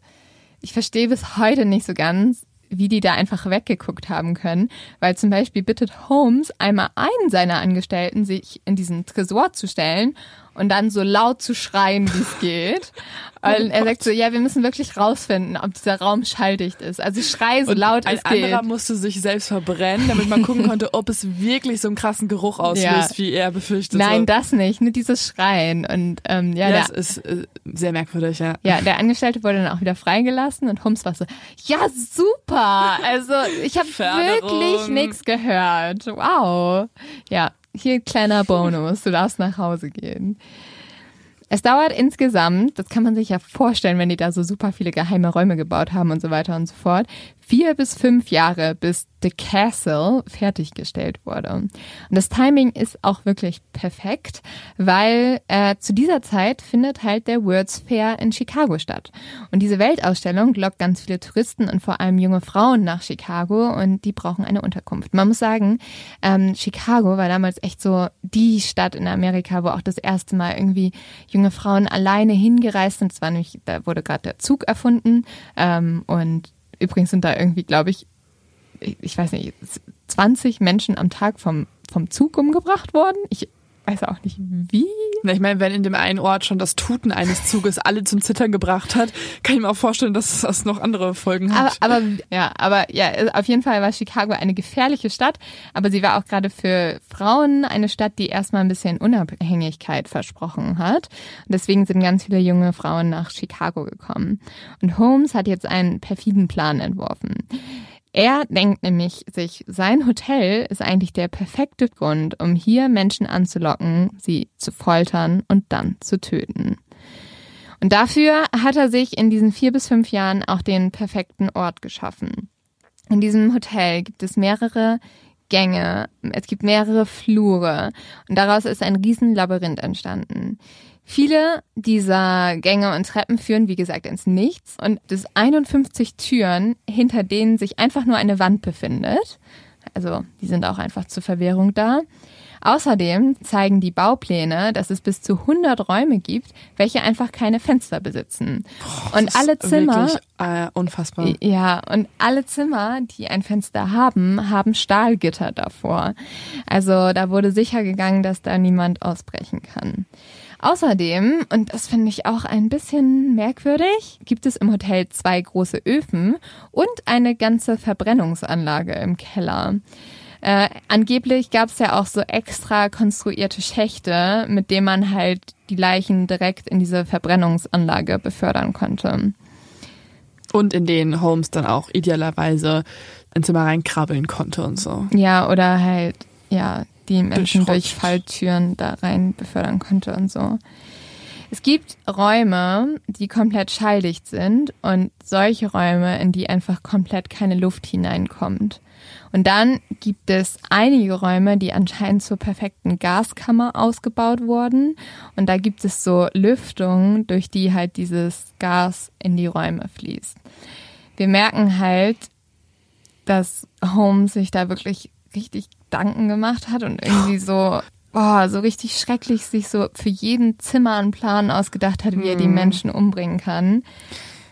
ich verstehe bis heute nicht so ganz, wie die da einfach weggeguckt haben können, weil zum Beispiel bittet Holmes einmal einen seiner Angestellten, sich in diesen Tresor zu stellen und dann so laut zu schreien, wie es geht. Und er sagt so, ja, wir müssen wirklich rausfinden, ob dieser Raum schalldicht ist. Also schrei so Und laut ein es geht. anderer musste sich selbst verbrennen, damit man gucken konnte, ob es wirklich so einen krassen Geruch auslöst, Ja. wie er befürchtet. Nein, das nicht, nur dieses Schreien. Und ähm, ja, ja, der, das ist äh, sehr merkwürdig, ja. Ja, der Angestellte wurde dann auch wieder freigelassen und Holmes war so, ja, super. Also ich habe wirklich nichts gehört. Wow. Ja, hier kleiner Bonus. Du darfst nach Hause gehen. Es dauert insgesamt, das kann man sich ja vorstellen, wenn die da so super viele geheime Räume gebaut haben und so weiter und so fort, vier bis fünf Jahre, bis The Castle fertiggestellt wurde. Und das Timing ist auch wirklich perfekt, weil äh, zu dieser Zeit findet halt der World's Fair in Chicago statt. Und diese Weltausstellung lockt ganz viele Touristen und vor allem junge Frauen nach Chicago und die brauchen eine Unterkunft. Man muss sagen, ähm, Chicago war damals echt so die Stadt in Amerika, wo auch das erste Mal irgendwie junge Frauen alleine hingereist sind. Es war nämlich, da wurde gerade der Zug erfunden ähm, und übrigens sind da irgendwie, glaube ich, ich weiß nicht, 20 Menschen am Tag vom, vom Zug umgebracht worden. Ich weiß auch nicht wie. Na, Ich meine, wenn in dem einen Ort schon das Tuten eines Zuges alle zum Zittern gebracht hat, kann ich mir auch vorstellen, dass das noch andere Folgen Aber, hat. aber ja, aber ja, auf jeden Fall war Chicago eine gefährliche Stadt, aber sie war auch gerade für Frauen eine Stadt, die erstmal ein bisschen Unabhängigkeit versprochen hat. Und deswegen sind ganz viele junge Frauen nach Chicago gekommen. Und Holmes hat jetzt einen perfiden Plan entworfen. Er denkt nämlich sich, sein Hotel ist eigentlich der perfekte Grund, um hier Menschen anzulocken, sie zu foltern und dann zu töten. Und dafür hat er sich in diesen vier bis fünf Jahren auch den perfekten Ort geschaffen. In diesem Hotel gibt es mehrere Gänge, es gibt mehrere Flure und daraus ist ein Riesenlabyrinth entstanden. Viele dieser Gänge und Treppen führen, wie gesagt, ins Nichts und es 51 Türen, hinter denen sich einfach nur eine Wand befindet. Also die sind auch einfach zur Verwirrung da. Außerdem zeigen die Baupläne, dass es bis zu 100 Räume gibt, welche einfach keine Fenster besitzen. und Das alle Zimmer, Wirklich, äh, unfassbar. ja, und alle Zimmer, die ein Fenster haben, haben Stahlgitter davor. Also da wurde sicher gegangen, dass da niemand ausbrechen kann. Außerdem, und das finde ich auch ein bisschen merkwürdig, gibt es im Hotel zwei große Öfen und eine ganze Verbrennungsanlage im Keller. Äh, angeblich gab es ja auch so extra konstruierte Schächte, mit denen man halt die Leichen direkt in diese Verbrennungsanlage befördern konnte. Und in denen Holmes dann auch idealerweise ins Zimmer reinkrabbeln konnte und so. Ja, oder halt, ja, die Menschen durch. Falltüren da rein befördern konnte und so. Es gibt Räume, die komplett schalldicht sind und solche Räume, in die einfach komplett keine Luft hineinkommt. Und dann gibt es einige Räume, die anscheinend zur perfekten Gaskammer ausgebaut wurden. Und da gibt es so Lüftungen, durch die halt dieses Gas in die Räume fließt. Wir merken halt, dass Holmes sich da wirklich richtig Gedanken gemacht hat und irgendwie so, oh, so richtig schrecklich sich so für jeden Zimmer einen Plan ausgedacht hat, wie er die Menschen umbringen kann.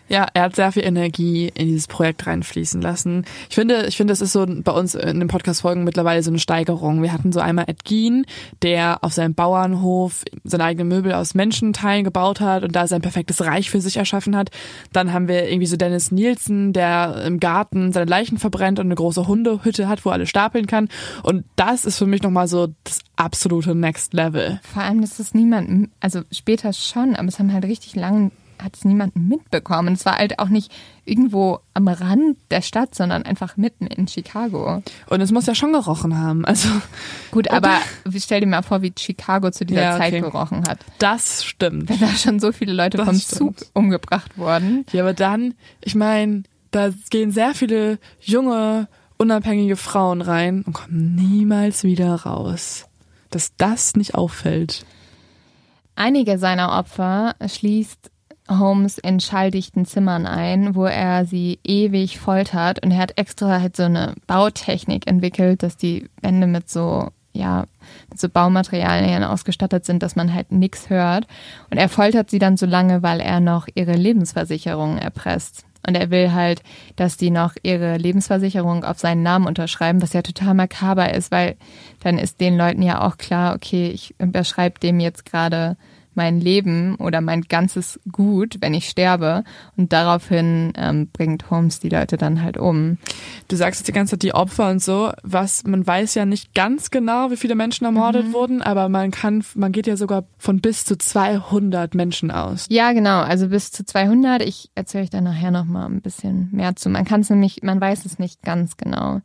Ja, er hat sehr viel Energie in dieses Projekt reinfließen lassen. Ich finde, ich finde, es ist so bei uns in den Podcast-Folgen mittlerweile so eine Steigerung. Wir hatten so einmal Ed Gein, der auf seinem Bauernhof seine eigenen Möbel aus Menschenteilen gebaut hat und da sein perfektes Reich für sich erschaffen hat. Dann haben wir irgendwie so Dennis Nielsen, der im Garten seine Leichen verbrennt und eine große Hundehütte hat, wo alle stapeln kann. Und das ist für mich nochmal so das absolute Next Level. Vor allem, dass es niemand, also später schon, aber es haben halt richtig lange hat es niemanden mitbekommen. Es war halt auch nicht irgendwo am Rand der Stadt, sondern einfach mitten in Chicago. Und es muss ja schon gerochen haben. Also gut, aber stell dir mal vor, wie Chicago zu dieser ja, okay. Zeit gerochen hat. Das stimmt. Wenn da schon so viele Leute das vom stimmt. Zug umgebracht wurden. Ja, aber dann, ich meine, da gehen sehr viele junge, unabhängige Frauen rein und kommen niemals wieder raus. Dass das nicht auffällt. Einige seiner Opfer schließt Holmes in schalldichten Zimmern ein, wo er sie ewig foltert und er hat extra halt so eine Bautechnik entwickelt, dass die Wände mit so ja, mit so Baumaterialien ausgestattet sind, dass man halt nichts hört. Und er foltert sie dann so lange, weil er noch ihre Lebensversicherung erpresst. Und er will halt, dass die noch ihre Lebensversicherung auf seinen Namen unterschreiben, was ja total makaber ist, weil dann ist den Leuten ja auch klar, okay, ich überschreibe dem jetzt gerade mein Leben oder mein ganzes Gut, wenn ich sterbe. Und daraufhin ähm, bringt Holmes die Leute dann halt um. Du sagst jetzt die ganze Zeit die Opfer und so, was man weiß ja nicht ganz genau, wie viele Menschen ermordet mhm. wurden, aber man kann, man geht ja sogar von bis zu 200 Menschen aus. Ja, genau, also bis zu 200. Ich erzähle euch da nachher noch mal ein bisschen mehr zu. Man kann es nämlich, man weiß es nicht ganz genau.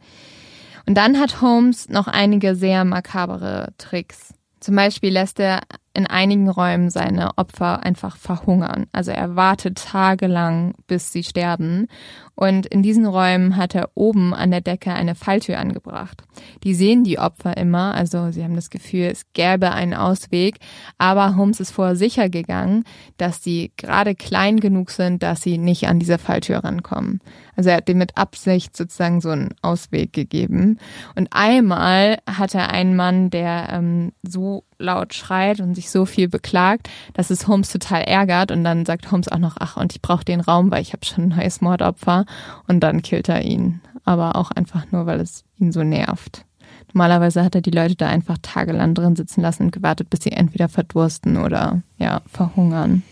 Und dann hat Holmes noch einige sehr makabere Tricks. Zum Beispiel lässt er in einigen Räumen seine Opfer einfach verhungern. Also er wartet tagelang, bis sie sterben. Und in diesen Räumen hat er oben an der Decke eine Falltür angebracht. Die sehen die Opfer immer, also sie haben das Gefühl, es gäbe einen Ausweg. Aber Holmes ist vorher sicher gegangen, dass sie gerade klein genug sind, dass sie nicht an diese Falltür rankommen. Also er hat dem mit Absicht sozusagen so einen Ausweg gegeben. Und einmal hat er einen Mann, der ähm, so laut schreit und sich so viel beklagt, dass es Holmes total ärgert und dann sagt Holmes auch noch, ach, und ich brauche den Raum, weil ich habe schon ein neues Mordopfer und dann killt er ihn. Aber auch einfach nur, weil es ihn so nervt. Normalerweise hat er die Leute da einfach tagelang drin sitzen lassen und gewartet, bis sie entweder verdursten oder ja, verhungern.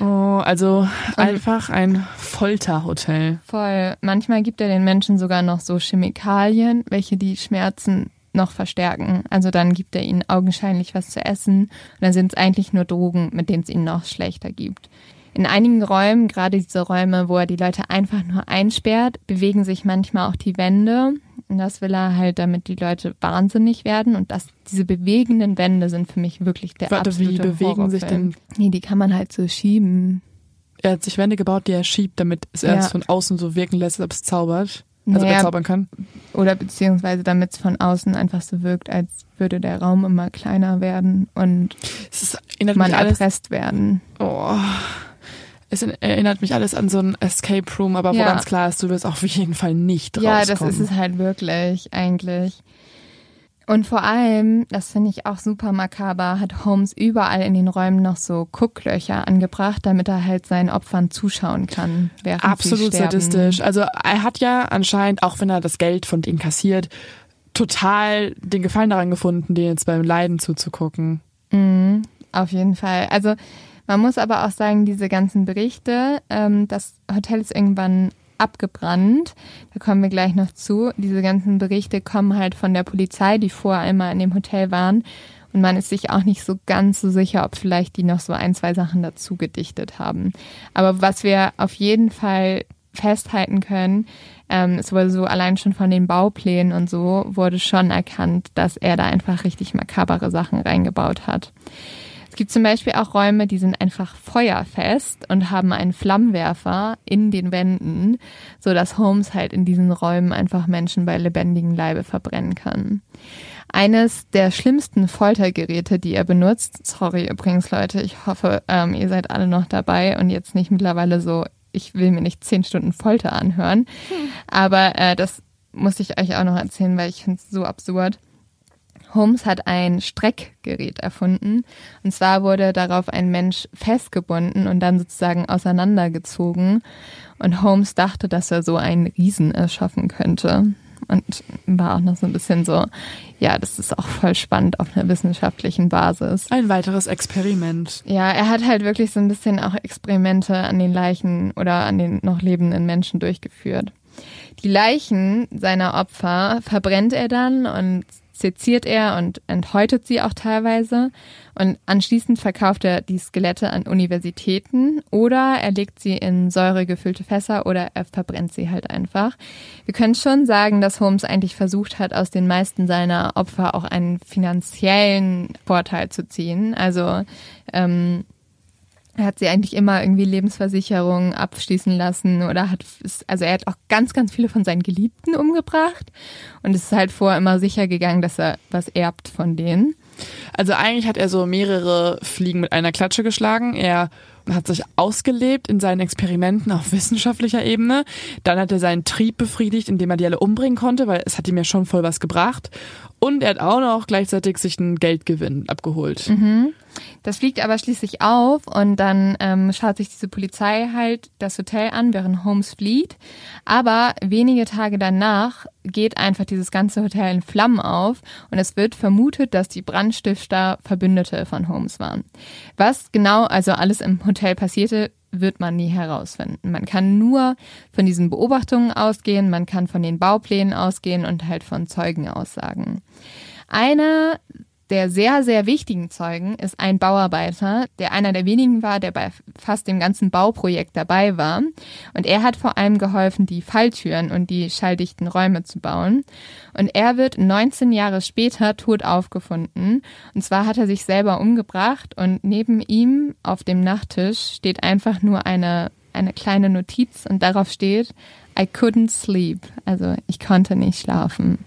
Oh, also einfach ein Folterhotel. Voll. Manchmal gibt er den Menschen sogar noch so Chemikalien, welche die Schmerzen noch verstärken. Also dann gibt er ihnen augenscheinlich was zu essen und dann sind es eigentlich nur Drogen, mit denen es ihnen noch schlechter gibt. In einigen Räumen, gerade diese Räume, wo er die Leute einfach nur einsperrt, bewegen sich manchmal auch die Wände. Und das will er halt, damit die Leute wahnsinnig werden. Und das, diese bewegenden Wände sind für mich wirklich der Warte, absolute wie bewegen Horrorfilm. sich denn? Nee, die kann man halt so schieben. Er hat sich Wände gebaut, die er schiebt, damit es ja. erst von außen so wirken lässt, als ob es zaubert. Also naja, bezaubern kann. Oder beziehungsweise damit es von außen einfach so wirkt, als würde der Raum immer kleiner werden und man erpresst werden. Oh. Es erinnert mich alles an so ein Escape Room, aber wo ganz klar ist, du wirst auf jeden Fall nicht rauskommen. Ja, das ist es halt wirklich, eigentlich. Und vor allem, das finde ich auch super makaber, hat Holmes überall in den Räumen noch so Gucklöcher angebracht, damit er halt seinen Opfern zuschauen kann. Absolut sadistisch. Also er hat ja anscheinend, auch wenn er das Geld von denen kassiert, total den Gefallen daran gefunden, denen jetzt beim Leiden zuzugucken. Mhm, auf jeden Fall. Also man muss aber auch sagen, diese ganzen Berichte, ähm, das Hotel ist irgendwann abgebrannt. Da kommen wir gleich noch zu. Diese ganzen Berichte kommen halt von der Polizei, die vorher einmal in dem Hotel waren. Und man ist sich auch nicht so ganz so sicher, ob vielleicht die noch so ein, zwei Sachen dazu gedichtet haben. Aber was wir auf jeden Fall festhalten können, ähm, es wurde so allein schon von den Bauplänen und so wurde schon erkannt, dass er da einfach richtig makabere Sachen reingebaut hat gibt zum Beispiel auch Räume, die sind einfach feuerfest und haben einen Flammenwerfer in den Wänden, so dass Holmes halt in diesen Räumen einfach Menschen bei lebendigem Leibe verbrennen kann. Eines der schlimmsten Foltergeräte, die er benutzt, sorry übrigens Leute, ich hoffe, ähm, ihr seid alle noch dabei und jetzt nicht mittlerweile so, ich will mir nicht zehn Stunden Folter anhören, hm. aber äh, das muss ich euch auch noch erzählen, weil ich finde es so absurd. Holmes hat ein Streckgerät erfunden. Und zwar wurde darauf ein Mensch festgebunden und dann sozusagen auseinandergezogen. Und Holmes dachte, dass er so einen Riesen erschaffen könnte. Und war auch noch so ein bisschen so, ja, das ist auch voll spannend auf einer wissenschaftlichen Basis. Ein weiteres Experiment. Ja, er hat halt wirklich so ein bisschen auch Experimente an den Leichen oder an den noch lebenden Menschen durchgeführt. Die Leichen seiner Opfer verbrennt er dann und seziert er und enthäutet sie auch teilweise. Und anschließend verkauft er die Skelette an Universitäten oder er legt sie in säuregefüllte Fässer oder er verbrennt sie halt einfach. Wir können schon sagen, dass Holmes eigentlich versucht hat, aus den meisten seiner Opfer auch einen finanziellen Vorteil zu ziehen. Also ähm, hat sie eigentlich immer irgendwie Lebensversicherungen abschließen lassen oder hat, also er hat auch ganz, ganz viele von seinen Geliebten umgebracht und es ist halt vorher immer sicher gegangen, dass er was erbt von denen. Also eigentlich hat er so mehrere Fliegen mit einer Klatsche geschlagen. Er hat sich ausgelebt in seinen Experimenten auf wissenschaftlicher Ebene. Dann hat er seinen Trieb befriedigt, indem er die alle umbringen konnte, weil es hat ihm ja schon voll was gebracht. Und er hat auch noch gleichzeitig sich einen Geldgewinn abgeholt. Mhm. Das fliegt aber schließlich auf und dann ähm, schaut sich diese Polizei halt das Hotel an, während Holmes flieht. Aber wenige Tage danach geht einfach dieses ganze Hotel in Flammen auf und es wird vermutet, dass die Brandstifter Verbündete von Holmes waren. Was genau also alles im Hotel passierte, wird man nie herausfinden. Man kann nur von diesen Beobachtungen ausgehen, man kann von den Bauplänen ausgehen und halt von Zeugenaussagen. Einer der sehr, sehr wichtigen Zeugen ist ein Bauarbeiter, der einer der wenigen war, der bei fast dem ganzen Bauprojekt dabei war. Und er hat vor allem geholfen, die Falltüren und die schalldichten Räume zu bauen. Und er wird 19 Jahre später tot aufgefunden. Und zwar hat er sich selber umgebracht und neben ihm auf dem Nachttisch steht einfach nur eine, eine kleine Notiz und darauf steht, I couldn't sleep. Also ich konnte nicht schlafen.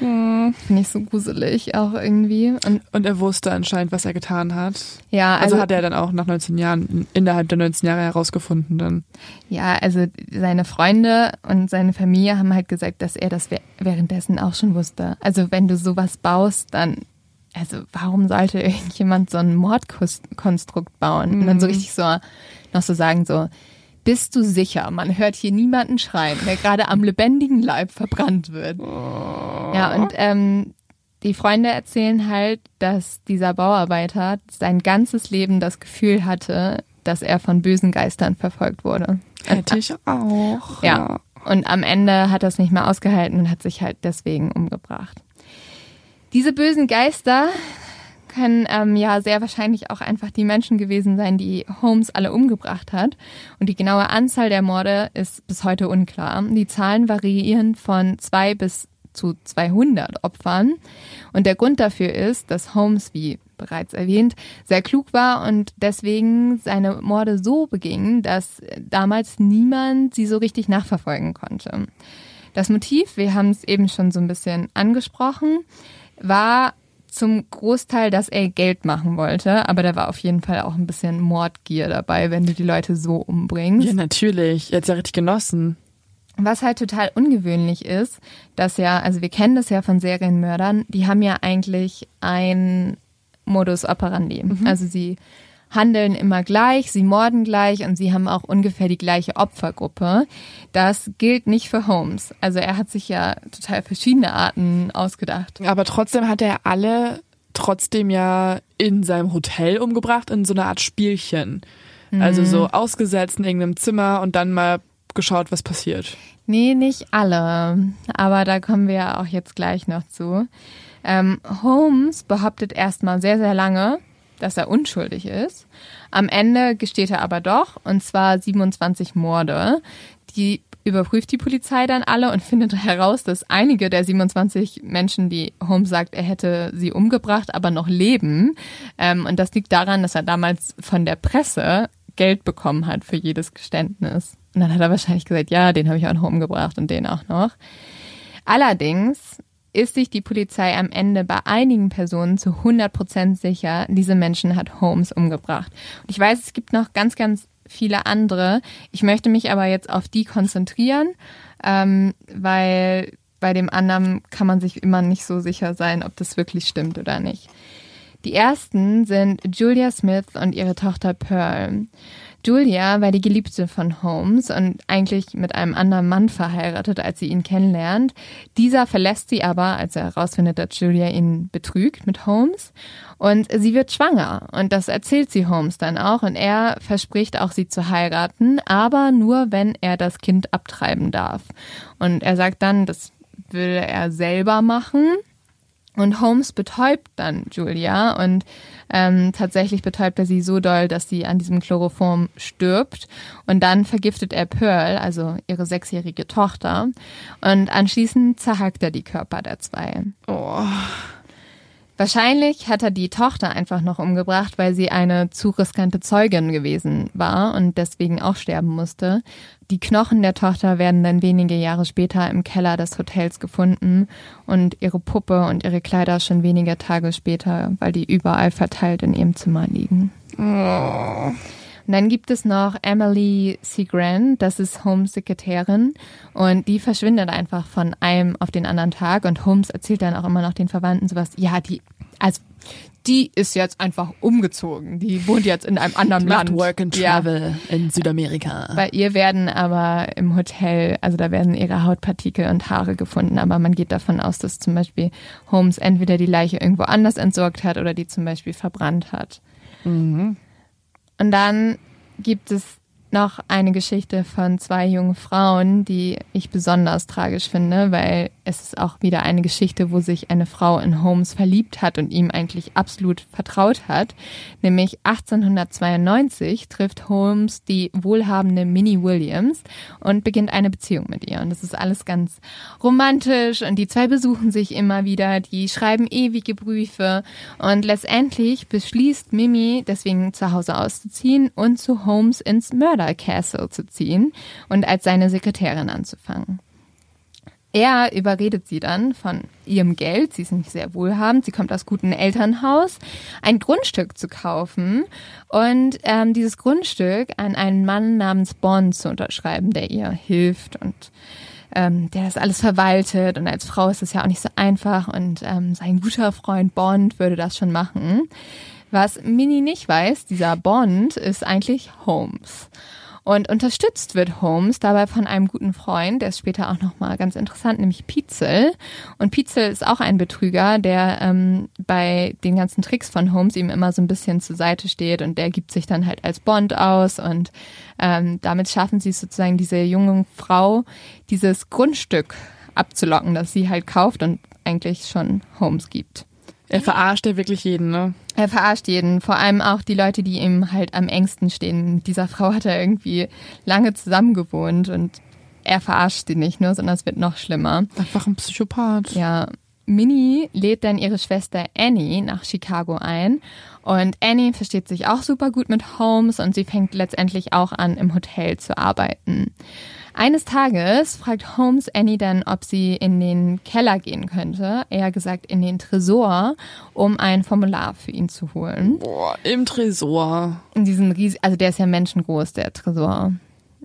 Hm. Finde ich so gruselig auch irgendwie. Und, und er wusste anscheinend, was er getan hat. Ja, also, also hat er dann auch nach 19 Jahren, innerhalb der 19 Jahre herausgefunden dann. Ja, also seine Freunde und seine Familie haben halt gesagt, dass er das währenddessen auch schon wusste. Also wenn du sowas baust, dann also warum sollte irgendjemand so ein Mordkonstrukt bauen? Mhm. Und dann so mhm. richtig so noch so sagen so, bist du sicher? Man hört hier niemanden schreien, der gerade am lebendigen Leib verbrannt wird. Oh. Ja, und ähm, die Freunde erzählen halt, dass dieser Bauarbeiter sein ganzes Leben das Gefühl hatte, dass er von bösen Geistern verfolgt wurde. Hätte ich auch. Ja. Und am Ende hat er es nicht mehr ausgehalten und hat sich halt deswegen umgebracht. Diese bösen Geister können ähm, ja sehr wahrscheinlich auch einfach die Menschen gewesen sein, die Holmes alle umgebracht hat. Und die genaue Anzahl der Morde ist bis heute unklar. Die Zahlen variieren von zwei bis zu 200 Opfern. Und der Grund dafür ist, dass Holmes, wie bereits erwähnt, sehr klug war und deswegen seine Morde so beging, dass damals niemand sie so richtig nachverfolgen konnte. Das Motiv, wir haben es eben schon so ein bisschen angesprochen, war zum Großteil, dass er Geld machen wollte, aber da war auf jeden Fall auch ein bisschen Mordgier dabei, wenn du die Leute so umbringst. Ja, natürlich. Er hat ja richtig genossen. Was halt total ungewöhnlich ist, dass ja, also wir kennen das ja von Serienmördern, die haben ja eigentlich ein Modus operandi. Mhm. Also sie handeln immer gleich, sie morden gleich und sie haben auch ungefähr die gleiche Opfergruppe. Das gilt nicht für Holmes. Also er hat sich ja total verschiedene Arten ausgedacht. Aber trotzdem hat er alle trotzdem ja in seinem Hotel umgebracht, in so einer Art Spielchen. Mhm. Also so ausgesetzt in irgendeinem Zimmer und dann mal geschaut, was passiert. Nee, nicht alle. Aber da kommen wir ja auch jetzt gleich noch zu. Ähm, Holmes behauptet erstmal sehr, sehr lange, dass er unschuldig ist. Am Ende gesteht er aber doch, und zwar 27 Morde. Die überprüft die Polizei dann alle und findet heraus, dass einige der 27 Menschen, die Holmes sagt, er hätte sie umgebracht, aber noch leben. Ähm, und das liegt daran, dass er damals von der Presse Geld bekommen hat für jedes Geständnis. Und dann hat er wahrscheinlich gesagt, ja, den habe ich auch noch umgebracht und den auch noch. Allerdings ist sich die Polizei am Ende bei einigen Personen zu 100 Prozent sicher, diese Menschen hat Holmes umgebracht. Und ich weiß, es gibt noch ganz, ganz viele andere. Ich möchte mich aber jetzt auf die konzentrieren, ähm, weil bei dem anderen kann man sich immer nicht so sicher sein, ob das wirklich stimmt oder nicht. Die ersten sind Julia Smith und ihre Tochter Pearl. Julia war die Geliebte von Holmes und eigentlich mit einem anderen Mann verheiratet, als sie ihn kennenlernt. Dieser verlässt sie aber, als er herausfindet, dass Julia ihn betrügt mit Holmes. Und sie wird schwanger. Und das erzählt sie Holmes dann auch. Und er verspricht auch, sie zu heiraten, aber nur, wenn er das Kind abtreiben darf. Und er sagt dann, das will er selber machen. Und Holmes betäubt dann Julia und ähm, tatsächlich betäubt er sie so doll, dass sie an diesem Chloroform stirbt. Und dann vergiftet er Pearl, also ihre sechsjährige Tochter. Und anschließend zerhackt er die Körper der zwei. Oh. Wahrscheinlich hat er die Tochter einfach noch umgebracht, weil sie eine zu riskante Zeugin gewesen war und deswegen auch sterben musste. Die Knochen der Tochter werden dann wenige Jahre später im Keller des Hotels gefunden und ihre Puppe und ihre Kleider schon wenige Tage später, weil die überall verteilt in ihrem Zimmer liegen. Oh. Und dann gibt es noch Emily. Grant, das ist Holmes Sekretärin und die verschwindet einfach von einem auf den anderen Tag und Holmes erzählt dann auch immer noch den Verwandten sowas, ja, die, also die ist jetzt einfach umgezogen. Die wohnt jetzt in einem anderen die Land. Macht Work and Travel ja. in Südamerika. Bei ihr werden aber im Hotel, also da werden ihre Hautpartikel und Haare gefunden, aber man geht davon aus, dass zum Beispiel Holmes entweder die Leiche irgendwo anders entsorgt hat oder die zum Beispiel verbrannt hat. Mhm. Und dann gibt es noch eine Geschichte von zwei jungen Frauen, die ich besonders tragisch finde, weil es ist auch wieder eine Geschichte, wo sich eine Frau in Holmes verliebt hat und ihm eigentlich absolut vertraut hat. Nämlich 1892 trifft Holmes die wohlhabende Minnie Williams und beginnt eine Beziehung mit ihr. Und das ist alles ganz romantisch und die zwei besuchen sich immer wieder, die schreiben ewige Briefe und letztendlich beschließt Mimi deswegen zu Hause auszuziehen und zu Holmes ins Mörder Murder Castle zu ziehen und als seine Sekretärin anzufangen. Er überredet sie dann von ihrem Geld, sie ist nicht sehr wohlhabend, sie kommt aus gutem Elternhaus, ein Grundstück zu kaufen und ähm, dieses Grundstück an einen Mann namens Bond zu unterschreiben, der ihr hilft und ähm, der das alles verwaltet. Und als Frau ist es ja auch nicht so einfach und ähm, sein guter Freund Bond würde das schon machen. Was Minnie nicht weiß, dieser Bond ist eigentlich Holmes. Und unterstützt wird Holmes dabei von einem guten Freund, der ist später auch nochmal ganz interessant, nämlich Pietzel. Und Pietzel ist auch ein Betrüger, der ähm, bei den ganzen Tricks von Holmes ihm immer so ein bisschen zur Seite steht und der gibt sich dann halt als Bond aus und ähm, damit schaffen sie sozusagen diese junge Frau, dieses Grundstück abzulocken, das sie halt kauft und eigentlich schon Holmes gibt. Er verarscht ja wirklich jeden, ne? Er verarscht jeden, vor allem auch die Leute, die ihm halt am engsten stehen. Mit dieser Frau hat er irgendwie lange zusammen gewohnt und er verarscht sie nicht nur, sondern es wird noch schlimmer. Einfach ein Psychopath. Ja. Minnie lädt dann ihre Schwester Annie nach Chicago ein und Annie versteht sich auch super gut mit Holmes und sie fängt letztendlich auch an, im Hotel zu arbeiten. Eines Tages fragt Holmes Annie dann, ob sie in den Keller gehen könnte, eher gesagt in den Tresor, um ein Formular für ihn zu holen. Boah, im Tresor. In diesem riesen, also der ist ja menschengroß, der Tresor.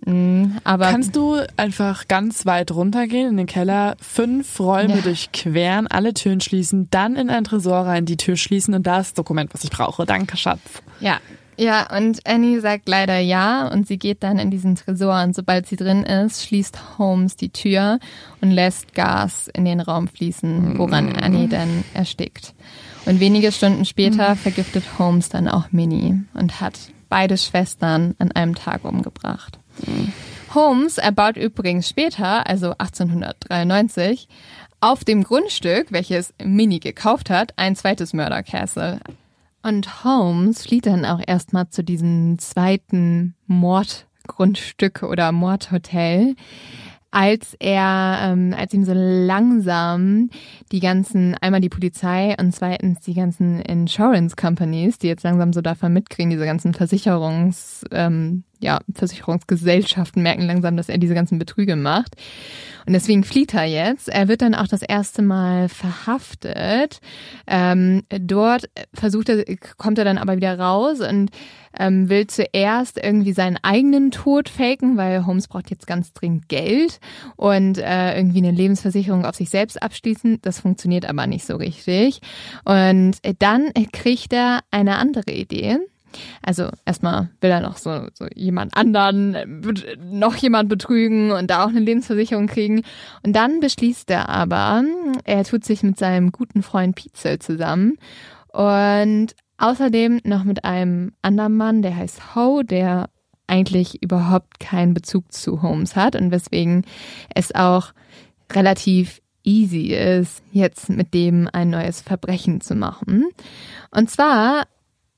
Mhm, aber Kannst du einfach ganz weit runtergehen in den Keller, fünf Räume ja. durchqueren, alle Türen schließen, dann in ein Tresor rein, die Tür schließen und das Dokument, was ich brauche. Danke, Schatz. Ja, ja, und Annie sagt leider ja und sie geht dann in diesen Tresor und sobald sie drin ist, schließt Holmes die Tür und lässt Gas in den Raum fließen, woran mm. Annie dann erstickt. Und wenige Stunden später mm. vergiftet Holmes dann auch Minnie und hat beide Schwestern an einem Tag umgebracht. Mm. Holmes erbaut übrigens später, also 1893, auf dem Grundstück, welches Minnie gekauft hat, ein zweites Murder Castle. Und Holmes flieht dann auch erstmal zu diesem zweiten Mordgrundstück oder Mordhotel, als er, ähm, als ihm so langsam die ganzen, einmal die Polizei und zweitens die ganzen Insurance Companies, die jetzt langsam so davon mitkriegen, diese ganzen Versicherungsberater, ähm, ja, Versicherungsgesellschaften merken langsam, dass er diese ganzen Betrüge macht. Und deswegen flieht er jetzt. Er wird dann auch das erste Mal verhaftet. Ähm, dort versucht er, kommt er dann aber wieder raus und ähm, will zuerst irgendwie seinen eigenen Tod faken, weil Holmes braucht jetzt ganz dringend Geld und äh, irgendwie eine Lebensversicherung auf sich selbst abschließen. Das funktioniert aber nicht so richtig. Und dann kriegt er eine andere Idee. Also erstmal will er noch so, so jemand anderen, noch jemand betrügen und da auch eine Lebensversicherung kriegen. Und dann beschließt er aber, er tut sich mit seinem guten Freund Pietzel zusammen und außerdem noch mit einem anderen Mann, der heißt Ho, der eigentlich überhaupt keinen Bezug zu Holmes hat und weswegen es auch relativ easy ist, jetzt mit dem ein neues Verbrechen zu machen. Und zwar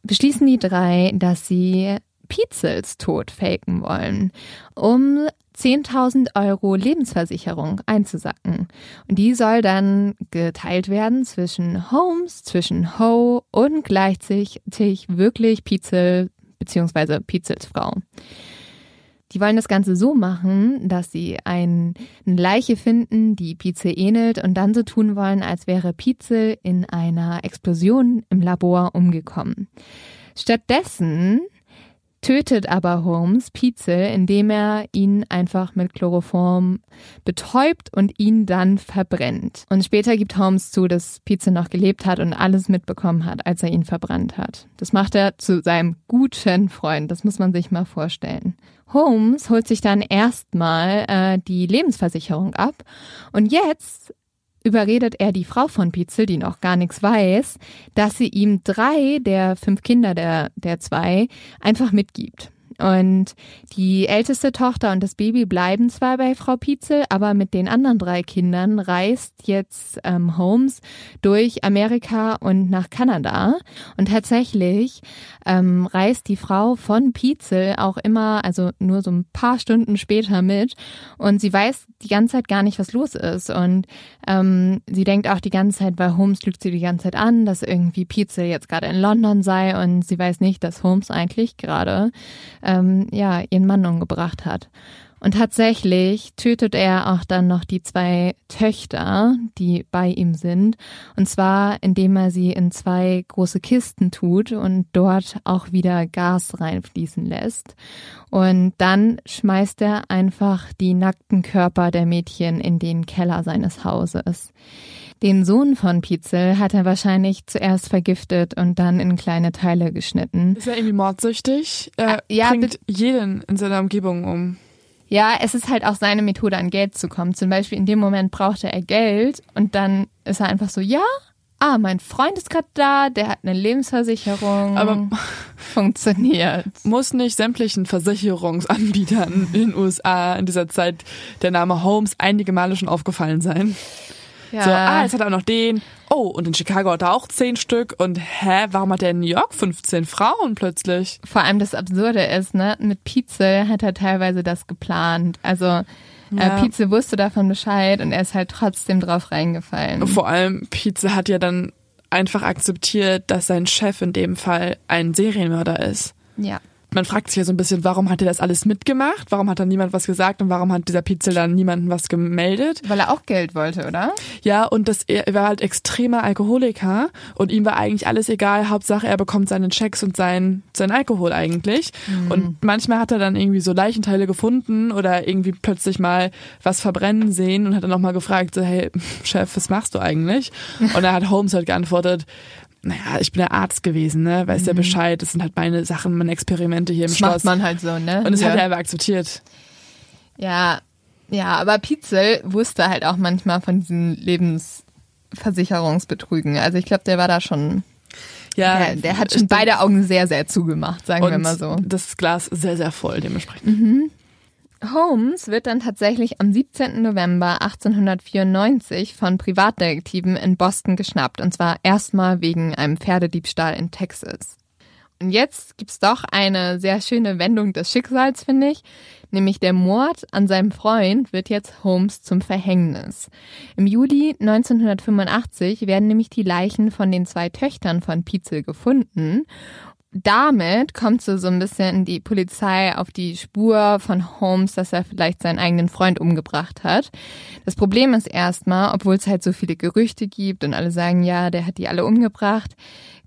beschließen die drei, dass sie Pietzels Tod faken wollen, um 10.000 Euro Lebensversicherung einzusacken. Und die soll dann geteilt werden zwischen Holmes, zwischen Ho und gleichzeitig wirklich Pietzel bzw. Pietzels Frau. Die wollen das Ganze so machen, dass sie ein, eine Leiche finden, die Pietzel ähnelt und dann so tun wollen, als wäre Pietzel in einer Explosion im Labor umgekommen. Stattdessen tötet aber Holmes Pietzel, indem er ihn einfach mit Chloroform betäubt und ihn dann verbrennt. Und später gibt Holmes zu, dass Pietzel noch gelebt hat und alles mitbekommen hat, als er ihn verbrannt hat. Das macht er zu seinem guten Freund, das muss man sich mal vorstellen. Holmes holt sich dann erstmal äh, die Lebensversicherung ab und jetzt überredet er die Frau von Pietzel, die noch gar nichts weiß, dass sie ihm drei der fünf Kinder der, der zwei einfach mitgibt. Und die älteste Tochter und das Baby bleiben zwar bei Frau Pietzel, aber mit den anderen drei Kindern reist jetzt ähm, Holmes durch Amerika und nach Kanada. Und tatsächlich ähm, reist die Frau von Pietzel auch immer, also nur so ein paar Stunden später mit. Und sie weiß die ganze Zeit gar nicht, was los ist. Und ähm, sie denkt auch die ganze Zeit, weil Holmes lügt sie die ganze Zeit an, dass irgendwie Pietzel jetzt gerade in London sei. Und sie weiß nicht, dass Holmes eigentlich gerade ähm, ja, ihren Mann umgebracht hat. Und tatsächlich tötet er auch dann noch die zwei Töchter, die bei ihm sind. Und zwar, indem er sie in zwei große Kisten tut und dort auch wieder Gas reinfließen lässt. Und dann schmeißt er einfach die nackten Körper der Mädchen in den Keller seines Hauses. Den Sohn von Pietzel hat er wahrscheinlich zuerst vergiftet und dann in kleine Teile geschnitten. Ist er irgendwie mordsüchtig? Er äh, ja, bringt jeden in seiner Umgebung um. Ja, es ist halt auch seine Methode, an Geld zu kommen. Zum Beispiel in dem Moment brauchte er Geld und dann ist er einfach so, ja, ah, mein Freund ist gerade da, der hat eine Lebensversicherung. Aber funktioniert. Muss nicht sämtlichen Versicherungsanbietern in den USA in dieser Zeit der Name Holmes einige Male schon aufgefallen sein? Ja. So, ah, jetzt hat er auch noch den. Oh, und in Chicago hat er auch zehn Stück. Und hä, warum hat er in New York 15 Frauen plötzlich? Vor allem das Absurde ist, ne, mit Pizza hat er teilweise das geplant. Also äh, ja. äh, Pizza wusste davon Bescheid und er ist halt trotzdem drauf reingefallen. Vor allem Pizza hat ja dann einfach akzeptiert, dass sein Chef in dem Fall ein Serienmörder ist. Ja man fragt sich ja so ein bisschen, warum hat er das alles mitgemacht? Warum hat dann niemand was gesagt und warum hat dieser Pizzel dann niemanden was gemeldet? Weil er auch Geld wollte, oder? Ja, und das, er war halt extremer Alkoholiker und ihm war eigentlich alles egal. Hauptsache, er bekommt seinen Checks und sein, sein Alkohol eigentlich. Mhm. Und manchmal hat er dann irgendwie so Leichenteile gefunden oder irgendwie plötzlich mal was verbrennen sehen und hat dann nochmal gefragt, so, hey, Chef, was machst du eigentlich? Und da hat Holmes halt geantwortet, naja, ich bin der Arzt gewesen, ne? Weiß mhm. ja Bescheid. Das sind halt meine Sachen, meine Experimente hier im das Schloss. macht man halt so, ne? Und das ja. hat er einfach akzeptiert. Ja, ja, aber Pietzel wusste halt auch manchmal von diesen Lebensversicherungsbetrügen. Also ich glaube, der war da schon. Ja, der, der hat schon beide Augen sehr, sehr zugemacht, sagen wir mal so. Das Glas sehr, sehr voll dementsprechend. Mhm. Holmes wird dann tatsächlich am 17. November 1894 von Privatdetektiven in Boston geschnappt, und zwar erstmal wegen einem Pferdediebstahl in Texas. Und jetzt gibt's doch eine sehr schöne Wendung des Schicksals, finde ich. Nämlich der Mord an seinem Freund wird jetzt Holmes zum Verhängnis. Im Juli 1985 werden nämlich die Leichen von den zwei Töchtern von Pietzel gefunden damit kommt so, so ein bisschen die Polizei auf die Spur von Holmes, dass er vielleicht seinen eigenen Freund umgebracht hat. Das Problem ist erstmal, obwohl es halt so viele Gerüchte gibt und alle sagen, ja, der hat die alle umgebracht,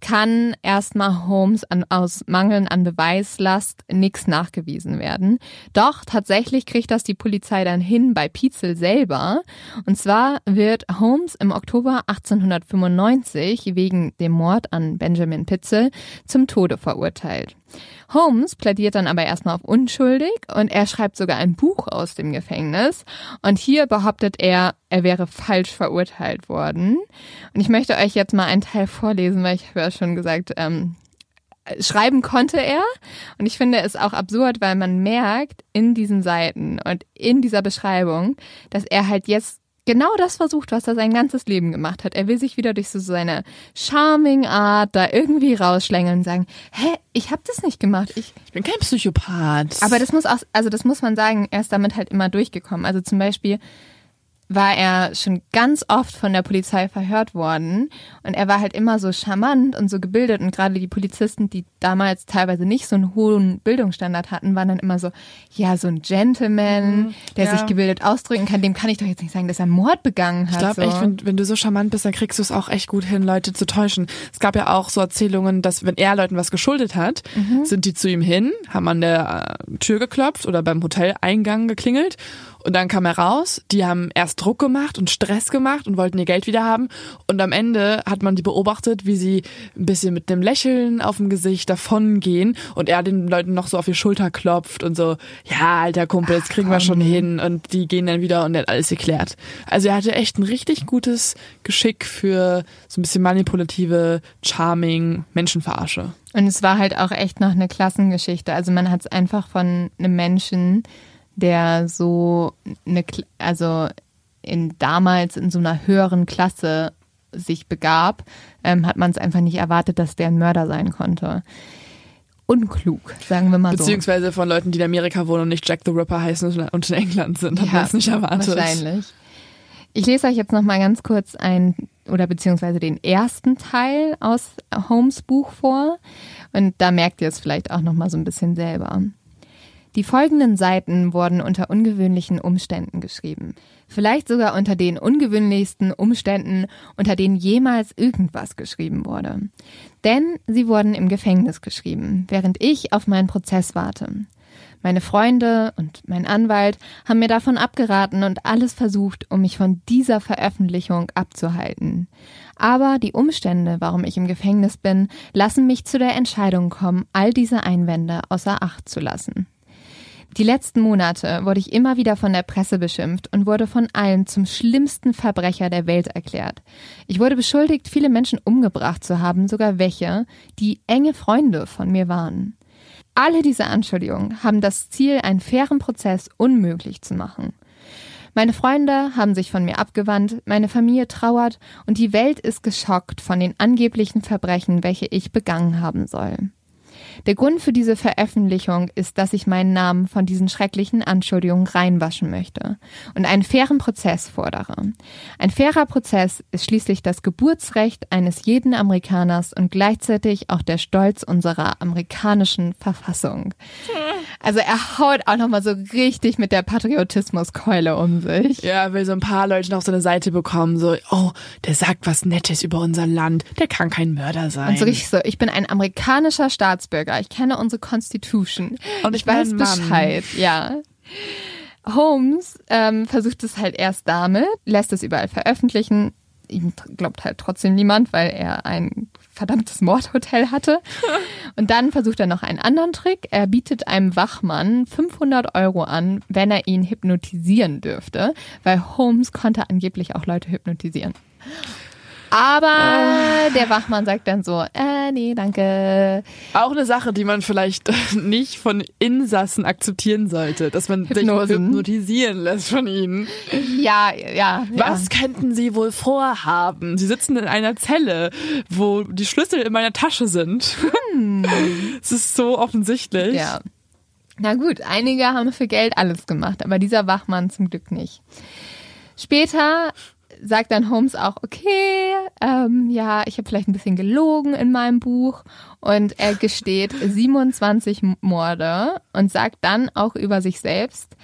kann erstmal Holmes an, aus Mangeln an Beweislast nichts nachgewiesen werden. Doch tatsächlich kriegt das die Polizei dann hin bei Pietzel selber. Und zwar wird Holmes im Oktober 1895 wegen dem Mord an Benjamin Pitzel zum Tode verurteilt. Holmes plädiert dann aber erstmal auf unschuldig und er schreibt sogar ein Buch aus dem Gefängnis. Und hier behauptet er, er wäre falsch verurteilt worden. Und ich möchte euch jetzt mal einen Teil vorlesen, weil ich habe ja schon gesagt, ähm, schreiben konnte er. Und ich finde es auch absurd, weil man merkt in diesen Seiten und in dieser Beschreibung, dass er halt jetzt genau das versucht, was er sein ganzes Leben gemacht hat. Er will sich wieder durch so seine charming Art da irgendwie rausschlängeln und sagen, hä, ich habe das nicht gemacht. Ich, ich bin kein Psychopath. Aber das muss auch, also das muss man sagen, er ist damit halt immer durchgekommen. Also zum Beispiel, war er schon ganz oft von der Polizei verhört worden und er war halt immer so charmant und so gebildet und gerade die Polizisten, die damals teilweise nicht so einen hohen Bildungsstandard hatten, waren dann immer so, ja, so ein Gentleman, mhm, der ja. sich gebildet ausdrücken kann, dem kann ich doch jetzt nicht sagen, dass er Mord begangen hat. Ich glaube so. echt, wenn, wenn du so charmant bist, dann kriegst du es auch echt gut hin, Leute zu täuschen. Es gab ja auch so Erzählungen, dass wenn er Leuten was geschuldet hat, mhm. sind die zu ihm hin, haben an der äh, Tür geklopft oder beim Hoteleingang geklingelt und dann kam er raus, die haben erst Druck gemacht und Stress gemacht und wollten ihr Geld wieder haben. Und am Ende hat man die beobachtet, wie sie ein bisschen mit einem Lächeln auf dem Gesicht davongehen und er den Leuten noch so auf die Schulter klopft und so, ja, alter Kumpel, jetzt kriegen Ach, wir schon hin. Und die gehen dann wieder und er hat alles geklärt. Also er hatte echt ein richtig gutes Geschick für so ein bisschen manipulative, charming Menschenverarsche. Und es war halt auch echt noch eine Klassengeschichte. Also man hat es einfach von einem Menschen der so eine, also in damals in so einer höheren Klasse sich begab, ähm, hat man es einfach nicht erwartet, dass der ein Mörder sein konnte. Unklug, sagen wir mal so. Beziehungsweise von Leuten, die in Amerika wohnen und nicht Jack the Ripper heißen und in England sind, hat ja, man es nicht erwartet. Wahrscheinlich. Ich lese euch jetzt noch mal ganz kurz ein oder beziehungsweise den ersten Teil aus Holmes Buch vor und da merkt ihr es vielleicht auch noch mal so ein bisschen selber. Die folgenden Seiten wurden unter ungewöhnlichen Umständen geschrieben. Vielleicht sogar unter den ungewöhnlichsten Umständen, unter denen jemals irgendwas geschrieben wurde. Denn sie wurden im Gefängnis geschrieben, während ich auf meinen Prozess warte. Meine Freunde und mein Anwalt haben mir davon abgeraten und alles versucht, um mich von dieser Veröffentlichung abzuhalten. Aber die Umstände, warum ich im Gefängnis bin, lassen mich zu der Entscheidung kommen, all diese Einwände außer Acht zu lassen. Die letzten Monate wurde ich immer wieder von der Presse beschimpft und wurde von allen zum schlimmsten Verbrecher der Welt erklärt. Ich wurde beschuldigt, viele Menschen umgebracht zu haben, sogar welche, die enge Freunde von mir waren. Alle diese Anschuldigungen haben das Ziel, einen fairen Prozess unmöglich zu machen. Meine Freunde haben sich von mir abgewandt, meine Familie trauert und die Welt ist geschockt von den angeblichen Verbrechen, welche ich begangen haben soll. Der Grund für diese Veröffentlichung ist, dass ich meinen Namen von diesen schrecklichen Anschuldigungen reinwaschen möchte und einen fairen Prozess fordere. Ein fairer Prozess ist schließlich das Geburtsrecht eines jeden Amerikaners und gleichzeitig auch der Stolz unserer amerikanischen Verfassung. Also er haut auch nochmal so richtig mit der Patriotismuskeule um sich. Ja, will so ein paar Leute noch so eine Seite bekommen, so, oh, der sagt was Nettes über unser Land, der kann kein Mörder sein. Und so richtig so, ich bin ein amerikanischer Staatsbürger Bürger. Ich kenne unsere Constitution. Und ich, ich weiß Bescheid. Ja. Holmes ähm, versucht es halt erst damit, lässt es überall veröffentlichen. Ihm glaubt halt trotzdem niemand, weil er ein verdammtes Mordhotel hatte. Und dann versucht er noch einen anderen Trick. Er bietet einem Wachmann 500 Euro an, wenn er ihn hypnotisieren dürfte, weil Holmes konnte angeblich auch Leute hypnotisieren. Aber ah. der Wachmann sagt dann so, äh, nee, danke. Auch eine Sache, die man vielleicht nicht von Insassen akzeptieren sollte, dass man Hypnosen. sich hypnotisieren lässt von ihnen. Ja, ja. Was ja. könnten sie wohl vorhaben? Sie sitzen in einer Zelle, wo die Schlüssel in meiner Tasche sind. Hm. Es ist so offensichtlich. Ja. Na gut, einige haben für Geld alles gemacht, aber dieser Wachmann zum Glück nicht. Später sagt dann Holmes auch, okay, ähm, ja, ich habe vielleicht ein bisschen gelogen in meinem Buch. Und er gesteht 27 Morde und sagt dann auch über sich selbst,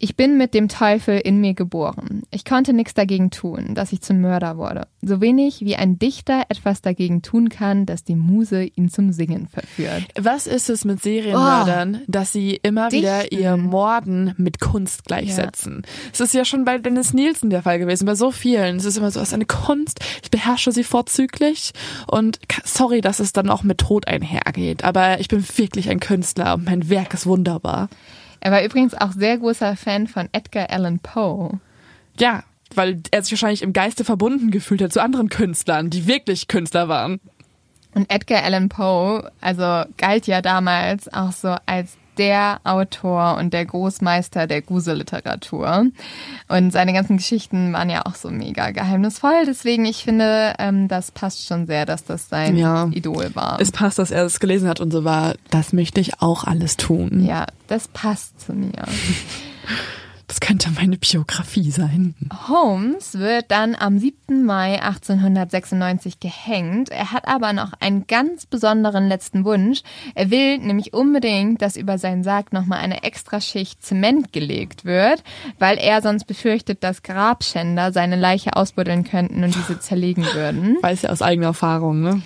ich bin mit dem Teufel in mir geboren. Ich konnte nichts dagegen tun, dass ich zum Mörder wurde. So wenig wie ein Dichter etwas dagegen tun kann, dass die Muse ihn zum Singen verführt. Was ist es mit Serienmördern, oh, dass sie immer dichten. wieder ihr Morden mit Kunst gleichsetzen? Es ja. ist ja schon bei Dennis Nielsen der Fall gewesen, bei so vielen. Es ist immer so, es ist eine Kunst, ich beherrsche sie vorzüglich und sorry, dass es dann auch mit Tod einhergeht, aber ich bin wirklich ein Künstler und mein Werk ist wunderbar. Er war übrigens auch sehr großer Fan von Edgar Allan Poe. Ja, weil er sich wahrscheinlich im Geiste verbunden gefühlt hat zu anderen Künstlern, die wirklich Künstler waren. Und Edgar Allan Poe, also galt ja damals auch so als der Autor und der Großmeister der Gruselliteratur. Und seine ganzen Geschichten waren ja auch so mega geheimnisvoll. Deswegen, ich finde, ähm, das passt schon sehr, dass das sein ja, Idol war. Es passt, dass er es gelesen hat und so war, das möchte ich auch alles tun. Ja, das passt zu mir. Das könnte meine Biografie sein. Holmes wird dann am 7. Mai 1896 gehängt. Er hat aber noch einen ganz besonderen letzten Wunsch. Er will nämlich unbedingt, dass über seinen Sarg nochmal eine extra Schicht Zement gelegt wird, weil er sonst befürchtet, dass Grabschänder seine Leiche ausbuddeln könnten und diese zerlegen würden. Weiß ja aus eigener Erfahrung, ne?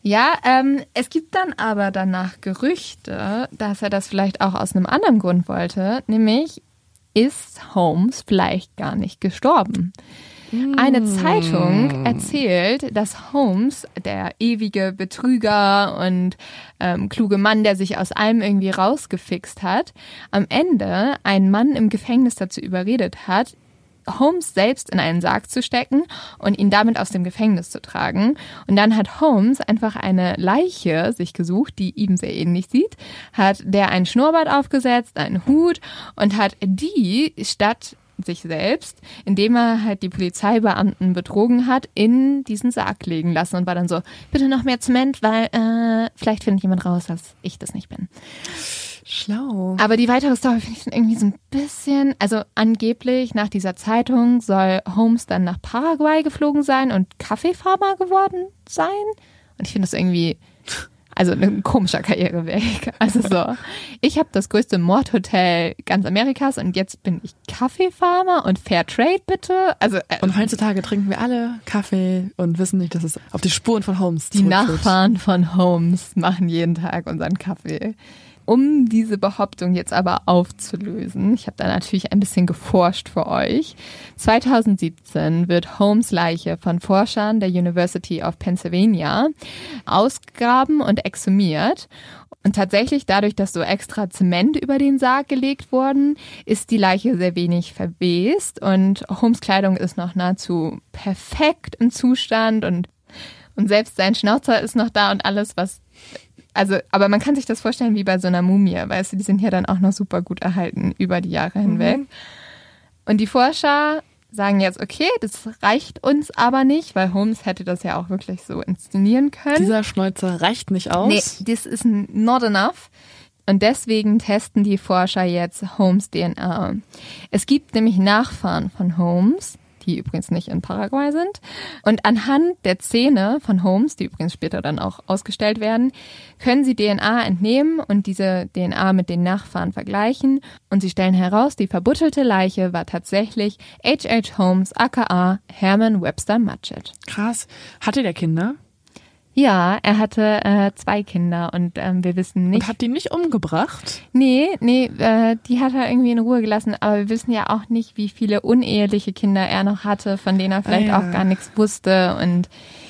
Ja, ähm, es gibt dann aber danach Gerüchte, dass er das vielleicht auch aus einem anderen Grund wollte, nämlich ist Holmes vielleicht gar nicht gestorben. Eine hm. Zeitung erzählt, dass Holmes, der ewige Betrüger und ähm, kluge Mann, der sich aus allem irgendwie rausgefixt hat, am Ende einen Mann im Gefängnis dazu überredet hat, Holmes selbst in einen Sarg zu stecken und ihn damit aus dem Gefängnis zu tragen. Und dann hat Holmes einfach eine Leiche sich gesucht, die ihm sehr ähnlich sieht, hat der einen Schnurrbart aufgesetzt, einen Hut und hat die statt sich selbst, indem er halt die Polizeibeamten betrogen hat, in diesen Sarg legen lassen und war dann so, bitte noch mehr Zement, weil äh, vielleicht findet jemand raus, dass ich das nicht bin. Schlau. Aber die weitere Story finde ich irgendwie so ein bisschen, also angeblich nach dieser Zeitung soll Holmes dann nach Paraguay geflogen sein und Kaffeefarmer geworden sein. Und ich finde das irgendwie, also ein komischer Karriereweg. Also so, ich habe das größte Mordhotel ganz Amerikas und jetzt bin ich Kaffeefarmer und Fairtrade bitte. Also äh, und heutzutage trinken wir alle Kaffee und wissen nicht, dass es auf die Spuren von Holmes Die Nachfahren von Holmes machen jeden Tag unseren Kaffee. Um diese Behauptung jetzt aber aufzulösen, ich habe da natürlich ein bisschen geforscht für euch. 2017 wird Holmes Leiche von Forschern der University of Pennsylvania ausgegraben und exhumiert. Und tatsächlich, dadurch, dass so extra Zement über den Sarg gelegt worden, ist die Leiche sehr wenig verwest und Holmes Kleidung ist noch nahezu perfekt im Zustand und, und selbst sein Schnauzer ist noch da und alles, was also, aber man kann sich das vorstellen wie bei so einer Mumie, weißt du, die sind ja dann auch noch super gut erhalten über die Jahre mhm. hinweg. Mhm. Und die Forscher sagen jetzt, okay, das reicht uns aber nicht, weil Holmes hätte das ja auch wirklich so inszenieren können. Dieser Schnäuzer reicht nicht aus. Nee, das ist not enough. Und deswegen testen die Forscher jetzt Holmes DNA. Es gibt nämlich Nachfahren von Holmes, die übrigens nicht in Paraguay sind. Und anhand der Zähne von Holmes, die übrigens später dann auch ausgestellt werden, können sie DNA entnehmen und diese DNA mit den Nachfahren vergleichen. Und sie stellen heraus, die verbuttelte Leiche war tatsächlich H.H. Holmes aka Herman Webster Mudgett. Krass. Hatte der Kinder? Ja, er hatte äh, zwei Kinder und ähm, wir wissen nicht. Und hat die nicht umgebracht? Nee, nee, äh, die hat er irgendwie in Ruhe gelassen, aber wir wissen ja auch nicht, wie viele uneheliche Kinder er noch hatte, von denen er vielleicht ah, ja. auch gar nichts wusste und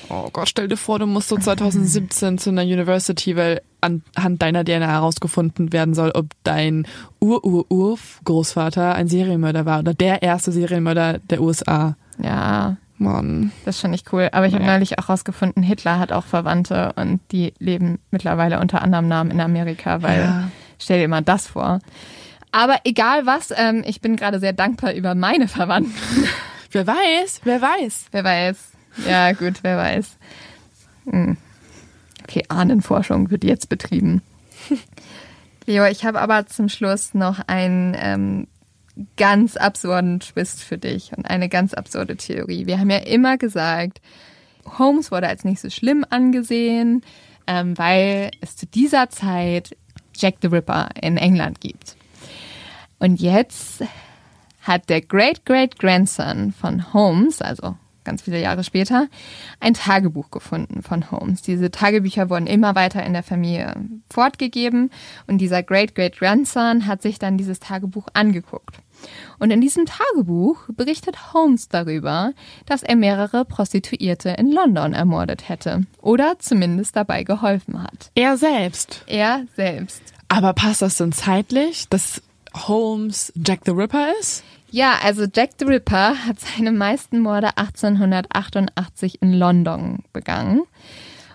Oh Gott, stell dir vor, du musst so 2017 zu einer University, weil anhand deiner DNA herausgefunden werden soll, ob dein Ur-Ur-Ur-Großvater ein Serienmörder war oder der erste Serienmörder der USA. Ja, Mann. Das ist schon nicht cool. Aber ich habe neulich auch rausgefunden, Hitler hat auch Verwandte und die leben mittlerweile unter anderem Namen in Amerika, weil ja. stell dir mal das vor. Aber egal was, ähm, ich bin gerade sehr dankbar über meine Verwandten. Wer weiß, wer weiß. Wer weiß. Ja, gut, wer weiß. Hm. Okay, Ahnenforschung wird jetzt betrieben. Leo, ich habe aber zum Schluss noch ein ähm, ganz absurden Twist für dich und eine ganz absurde Theorie. Wir haben ja immer gesagt, Holmes wurde als nicht so schlimm angesehen, ähm, weil es zu dieser Zeit Jack the Ripper in England gibt. Und jetzt hat der Great-Great-Grandson von Holmes, also ganz viele Jahre später, ein Tagebuch gefunden von Holmes. Diese Tagebücher wurden immer weiter in der Familie fortgegeben und dieser Great-Great-Grandson hat sich dann dieses Tagebuch angeguckt. Und in diesem Tagebuch berichtet Holmes darüber, dass er mehrere Prostituierte in London ermordet hätte oder zumindest dabei geholfen hat. Er selbst. Er selbst. Aber passt das denn zeitlich, dass Holmes Jack the Ripper ist? Ja, also Jack the Ripper hat seine meisten Morde 1888 in London begangen.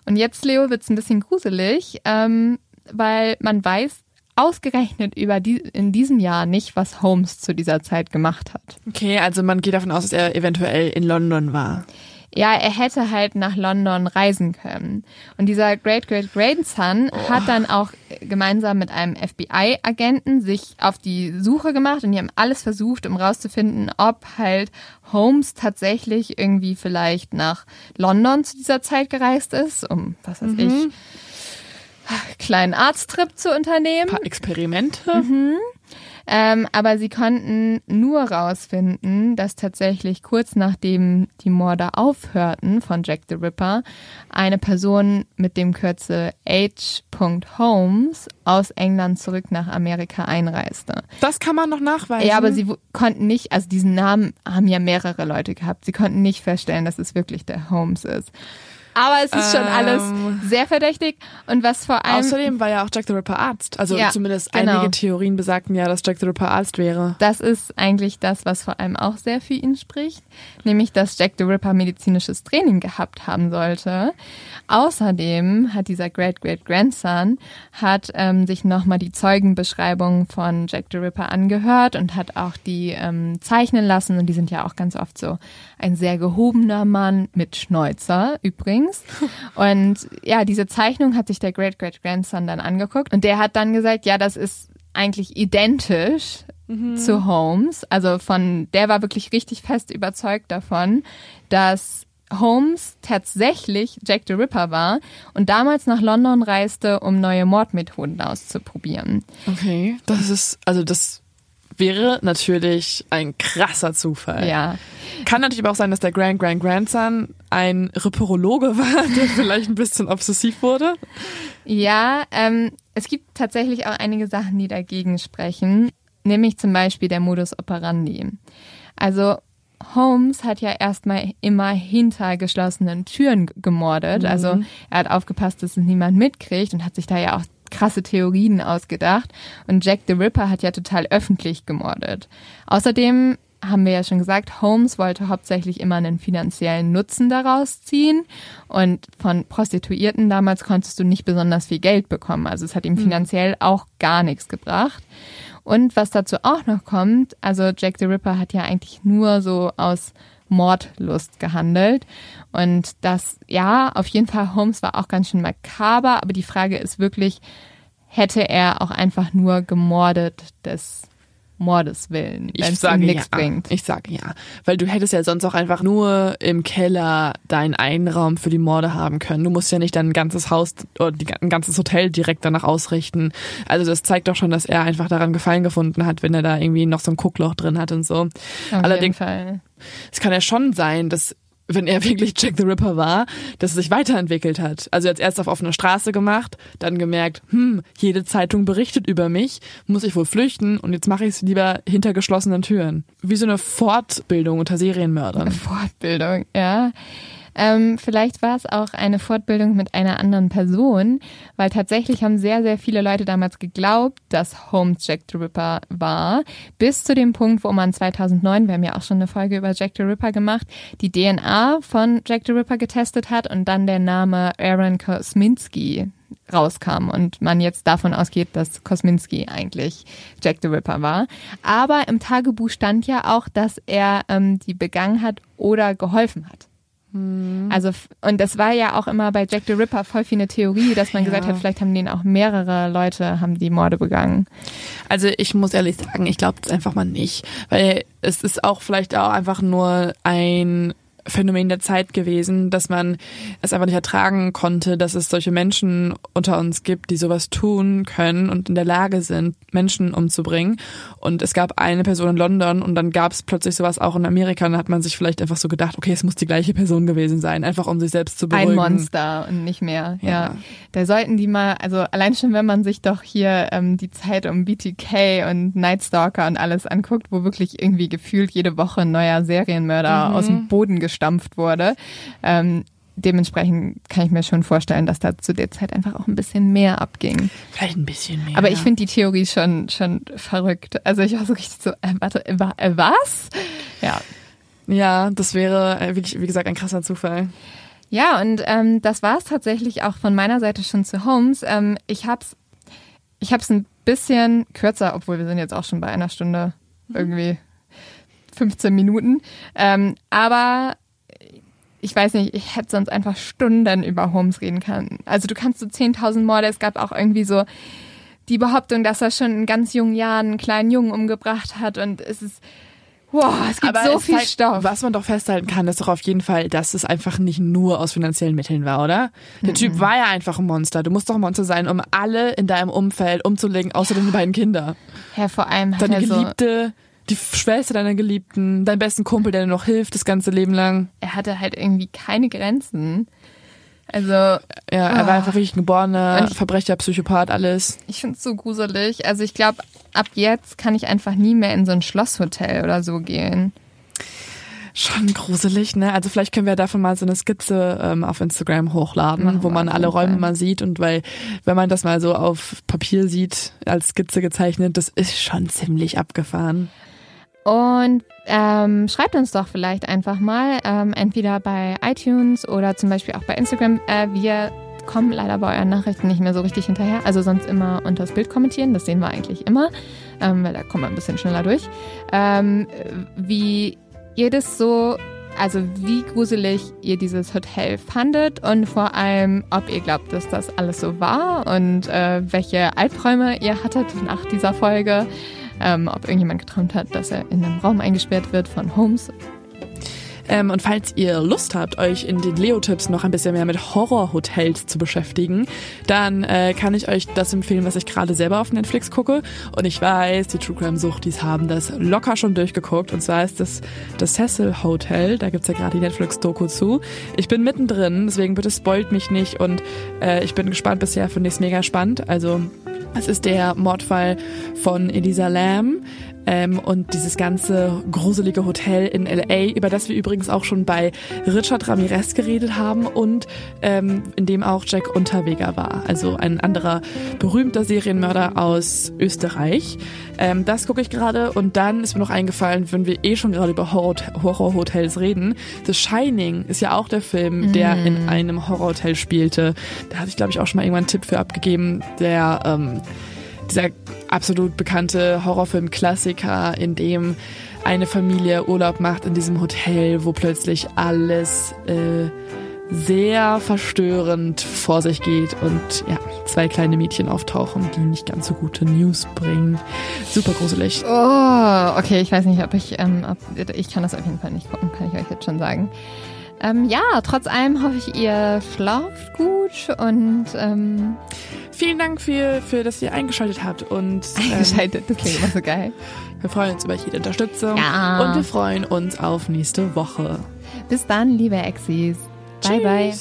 Und jetzt, Leo, wird's ein bisschen gruselig, ähm, weil man weiß ausgerechnet über die, in diesem Jahr nicht, was Holmes zu dieser Zeit gemacht hat. Okay, also man geht davon aus, dass er eventuell in London war ja, er hätte halt nach London reisen können. Und dieser Great Great Grandson oh. hat dann auch gemeinsam mit einem FBI-Agenten sich auf die Suche gemacht und die haben alles versucht, um rauszufinden, ob halt Holmes tatsächlich irgendwie vielleicht nach London zu dieser Zeit gereist ist, um was weiß mhm. ich, kleinen Arzttrip zu unternehmen. Ein paar Experimente. Mhm. Ähm, aber sie konnten nur rausfinden, dass tatsächlich kurz nachdem die Morde aufhörten von Jack the Ripper, eine Person mit dem Kürzel H. Holmes aus England zurück nach Amerika einreiste. Das kann man noch nachweisen. Ja, aber sie konnten nicht, also diesen Namen haben ja mehrere Leute gehabt. Sie konnten nicht feststellen, dass es wirklich der Holmes ist. Aber es ist schon ähm, alles sehr verdächtig. Und was vor allem. Außerdem war ja auch Jack the Ripper Arzt. Also ja, zumindest genau. einige Theorien besagten ja, dass Jack the Ripper Arzt wäre. Das ist eigentlich das, was vor allem auch sehr für ihn spricht. Nämlich, dass Jack the Ripper medizinisches Training gehabt haben sollte. Außerdem hat dieser Great Great Grandson hat ähm, sich nochmal die Zeugenbeschreibung von Jack the Ripper angehört und hat auch die ähm, zeichnen lassen. Und die sind ja auch ganz oft so ein sehr gehobener Mann mit Schnäuzer übrigens. Und ja, diese Zeichnung hat sich der Great Great Grandson dann angeguckt und der hat dann gesagt, ja, das ist eigentlich identisch mhm. zu Holmes. Also von, der war wirklich richtig fest überzeugt davon, dass Holmes tatsächlich Jack the Ripper war und damals nach London reiste, um neue Mordmethoden auszuprobieren. Okay, das ist, also das wäre natürlich ein krasser Zufall. Ja. Kann natürlich aber auch sein, dass der Grand Grand Grandson ein Ripperologe war, der vielleicht ein bisschen obsessiv wurde. Ja, ähm, es gibt tatsächlich auch einige Sachen, die dagegen sprechen, nämlich zum Beispiel der Modus operandi. Also Holmes hat ja erstmal immer hinter geschlossenen Türen gemordet. Mhm. Also er hat aufgepasst, dass es niemand mitkriegt und hat sich da ja auch krasse Theorien ausgedacht. Und Jack the Ripper hat ja total öffentlich gemordet. Außerdem haben wir ja schon gesagt, Holmes wollte hauptsächlich immer einen finanziellen Nutzen daraus ziehen. Und von Prostituierten damals konntest du nicht besonders viel Geld bekommen. Also es hat ihm mhm. finanziell auch gar nichts gebracht. Und was dazu auch noch kommt, also Jack the Ripper hat ja eigentlich nur so aus Mordlust gehandelt. Und das, ja, auf jeden Fall, Holmes war auch ganz schön makaber, aber die Frage ist wirklich, hätte er auch einfach nur gemordet des Mordes willen, wenn es ihm nichts ja. bringt. Ich sage ja, weil du hättest ja sonst auch einfach nur im Keller deinen Einraum für die Morde haben können. Du musst ja nicht dein ganzes Haus oder ein ganzes Hotel direkt danach ausrichten. Also das zeigt doch schon, dass er einfach daran Gefallen gefunden hat, wenn er da irgendwie noch so ein Guckloch drin hat und so. Auf Allerdings, jeden Fall. Es kann ja schon sein, dass wenn er wirklich Jack the Ripper war, dass er sich weiterentwickelt hat. Also jetzt erst auf offener Straße gemacht, dann gemerkt, hm, jede Zeitung berichtet über mich, muss ich wohl flüchten und jetzt mache ich es lieber hinter geschlossenen Türen. Wie so eine Fortbildung unter Serienmördern. Fortbildung, ja. Ähm, vielleicht war es auch eine Fortbildung mit einer anderen Person, weil tatsächlich haben sehr, sehr viele Leute damals geglaubt, dass Holmes Jack the Ripper war, bis zu dem Punkt, wo man 2009, wir haben ja auch schon eine Folge über Jack the Ripper gemacht, die DNA von Jack the Ripper getestet hat und dann der Name Aaron Kosminski rauskam und man jetzt davon ausgeht, dass Kosminski eigentlich Jack the Ripper war. Aber im Tagebuch stand ja auch, dass er ähm, die begangen hat oder geholfen hat. Mhm. Also, und das war ja auch immer bei Jack the Ripper voll viel eine Theorie, dass man ja. gesagt hat, vielleicht haben den auch mehrere Leute, haben die Morde begangen. Also ich muss ehrlich sagen, ich glaube es einfach mal nicht, weil es ist auch vielleicht auch einfach nur ein Phänomen der Zeit gewesen, dass man es einfach nicht ertragen konnte, dass es solche Menschen unter uns gibt, die sowas tun können und in der Lage sind, Menschen umzubringen. Und es gab eine Person in London und dann gab es plötzlich sowas auch in Amerika und dann hat man sich vielleicht einfach so gedacht, okay, es muss die gleiche Person gewesen sein, einfach um sich selbst zu beruhigen. Ein Monster und nicht mehr, ja. ja. Da sollten die mal, also allein schon, wenn man sich doch hier ähm, die Zeit um BTK und Nightstalker und alles anguckt, wo wirklich irgendwie gefühlt jede Woche ein neuer Serienmörder mhm. aus dem Boden gestampft wurde. Ähm, dementsprechend kann ich mir schon vorstellen, dass da zu der Zeit einfach auch ein bisschen mehr abging. Vielleicht ein bisschen mehr. Aber ich finde die Theorie schon, schon verrückt. Also ich war so richtig so, äh, warte, äh, äh, was? Ja. Ja, das wäre äh, wirklich, wie gesagt, ein krasser Zufall. Ja, und ähm, das war es tatsächlich auch von meiner Seite schon zu Holmes. Ähm, ich hab's, ich hab's ein bisschen kürzer, obwohl wir sind jetzt auch schon bei einer Stunde irgendwie 15 Minuten. Ähm, aber ich weiß nicht, ich hätte sonst einfach Stunden über Holmes reden können. Also du kannst so 10.000 Morde, es gab auch irgendwie so die Behauptung, dass er schon in ganz jungen Jahren einen kleinen Jungen umgebracht hat und es ist Wow, es gibt Aber so es viel zeigt, Stoff. Was man doch festhalten kann, ist doch auf jeden Fall, dass es einfach nicht nur aus finanziellen Mitteln war, oder? Der mhm. Typ war ja einfach ein Monster. Du musst doch ein Monster sein, um alle in deinem Umfeld umzulegen, außer ja. deine beiden Kinder. Ja, vor allem Deine Geliebte, so die Schwester deiner Geliebten, dein besten Kumpel, der dir noch hilft das ganze Leben lang. Er hatte halt irgendwie keine Grenzen. Also. Ja, er oh. war einfach wirklich ein geborener Verbrecher, Psychopath, alles. Ich find's so gruselig. Also ich glaube, ab jetzt kann ich einfach nie mehr in so ein Schlosshotel oder so gehen. Schon gruselig, ne? Also vielleicht können wir davon mal so eine Skizze ähm, auf Instagram hochladen, Machen wo man alle Räume mal sieht und weil, wenn man das mal so auf Papier sieht, als Skizze gezeichnet, das ist schon ziemlich abgefahren. Und ähm, schreibt uns doch vielleicht einfach mal, ähm, entweder bei iTunes oder zum Beispiel auch bei Instagram. Äh, wir kommen leider bei euren Nachrichten nicht mehr so richtig hinterher. Also sonst immer unter das Bild kommentieren, das sehen wir eigentlich immer, ähm, weil da kommen wir ein bisschen schneller durch. Ähm, wie ihr das so, also wie gruselig ihr dieses Hotel fandet und vor allem, ob ihr glaubt, dass das alles so war und äh, welche Albträume ihr hattet nach dieser Folge ähm, ob irgendjemand geträumt hat, dass er in einem Raum eingesperrt wird von Holmes. Ähm, und falls ihr Lust habt, euch in den Leo-Tipps noch ein bisschen mehr mit Horrorhotels zu beschäftigen, dann äh, kann ich euch das empfehlen, was ich gerade selber auf Netflix gucke. Und ich weiß, die True Crime Suchtis haben das locker schon durchgeguckt. Und zwar ist das das Cecil Hotel. Da gibt's ja gerade die Netflix-Doku zu. Ich bin mittendrin, deswegen bitte spoilt mich nicht. Und äh, ich bin gespannt bisher, finde ich es mega spannend. Also es ist der Mordfall von Elisa Lam ähm, und dieses ganze gruselige Hotel in LA, über das wir übrigens auch schon bei Richard Ramirez geredet haben und ähm, in dem auch Jack Unterweger war, also ein anderer berühmter Serienmörder aus Österreich. Ähm, das gucke ich gerade und dann ist mir noch eingefallen, wenn wir eh schon gerade über Horrorhotels reden, The Shining ist ja auch der Film, der mm. in einem Horrorhotel spielte. Da hatte ich glaube ich auch schon mal irgendwann einen Tipp für abgegeben, der ähm, dieser absolut bekannte Horrorfilm-Klassiker, in dem eine Familie Urlaub macht in diesem Hotel, wo plötzlich alles äh, sehr verstörend vor sich geht und ja, zwei kleine Mädchen auftauchen, die nicht ganz so gute News bringen. Super gruselig. Oh, okay, ich weiß nicht, ob ich, ähm, ob, ich kann das auf jeden Fall nicht gucken, kann ich euch jetzt schon sagen. Ähm, ja, trotz allem hoffe ich, ihr schlaft gut und ähm, vielen Dank für, für, dass ihr eingeschaltet habt und ähm, eingeschaltet, das klingt immer so geil. Wir freuen uns über jede Unterstützung ja. und wir freuen uns auf nächste Woche. Bis dann, liebe Exis. Bye, bye.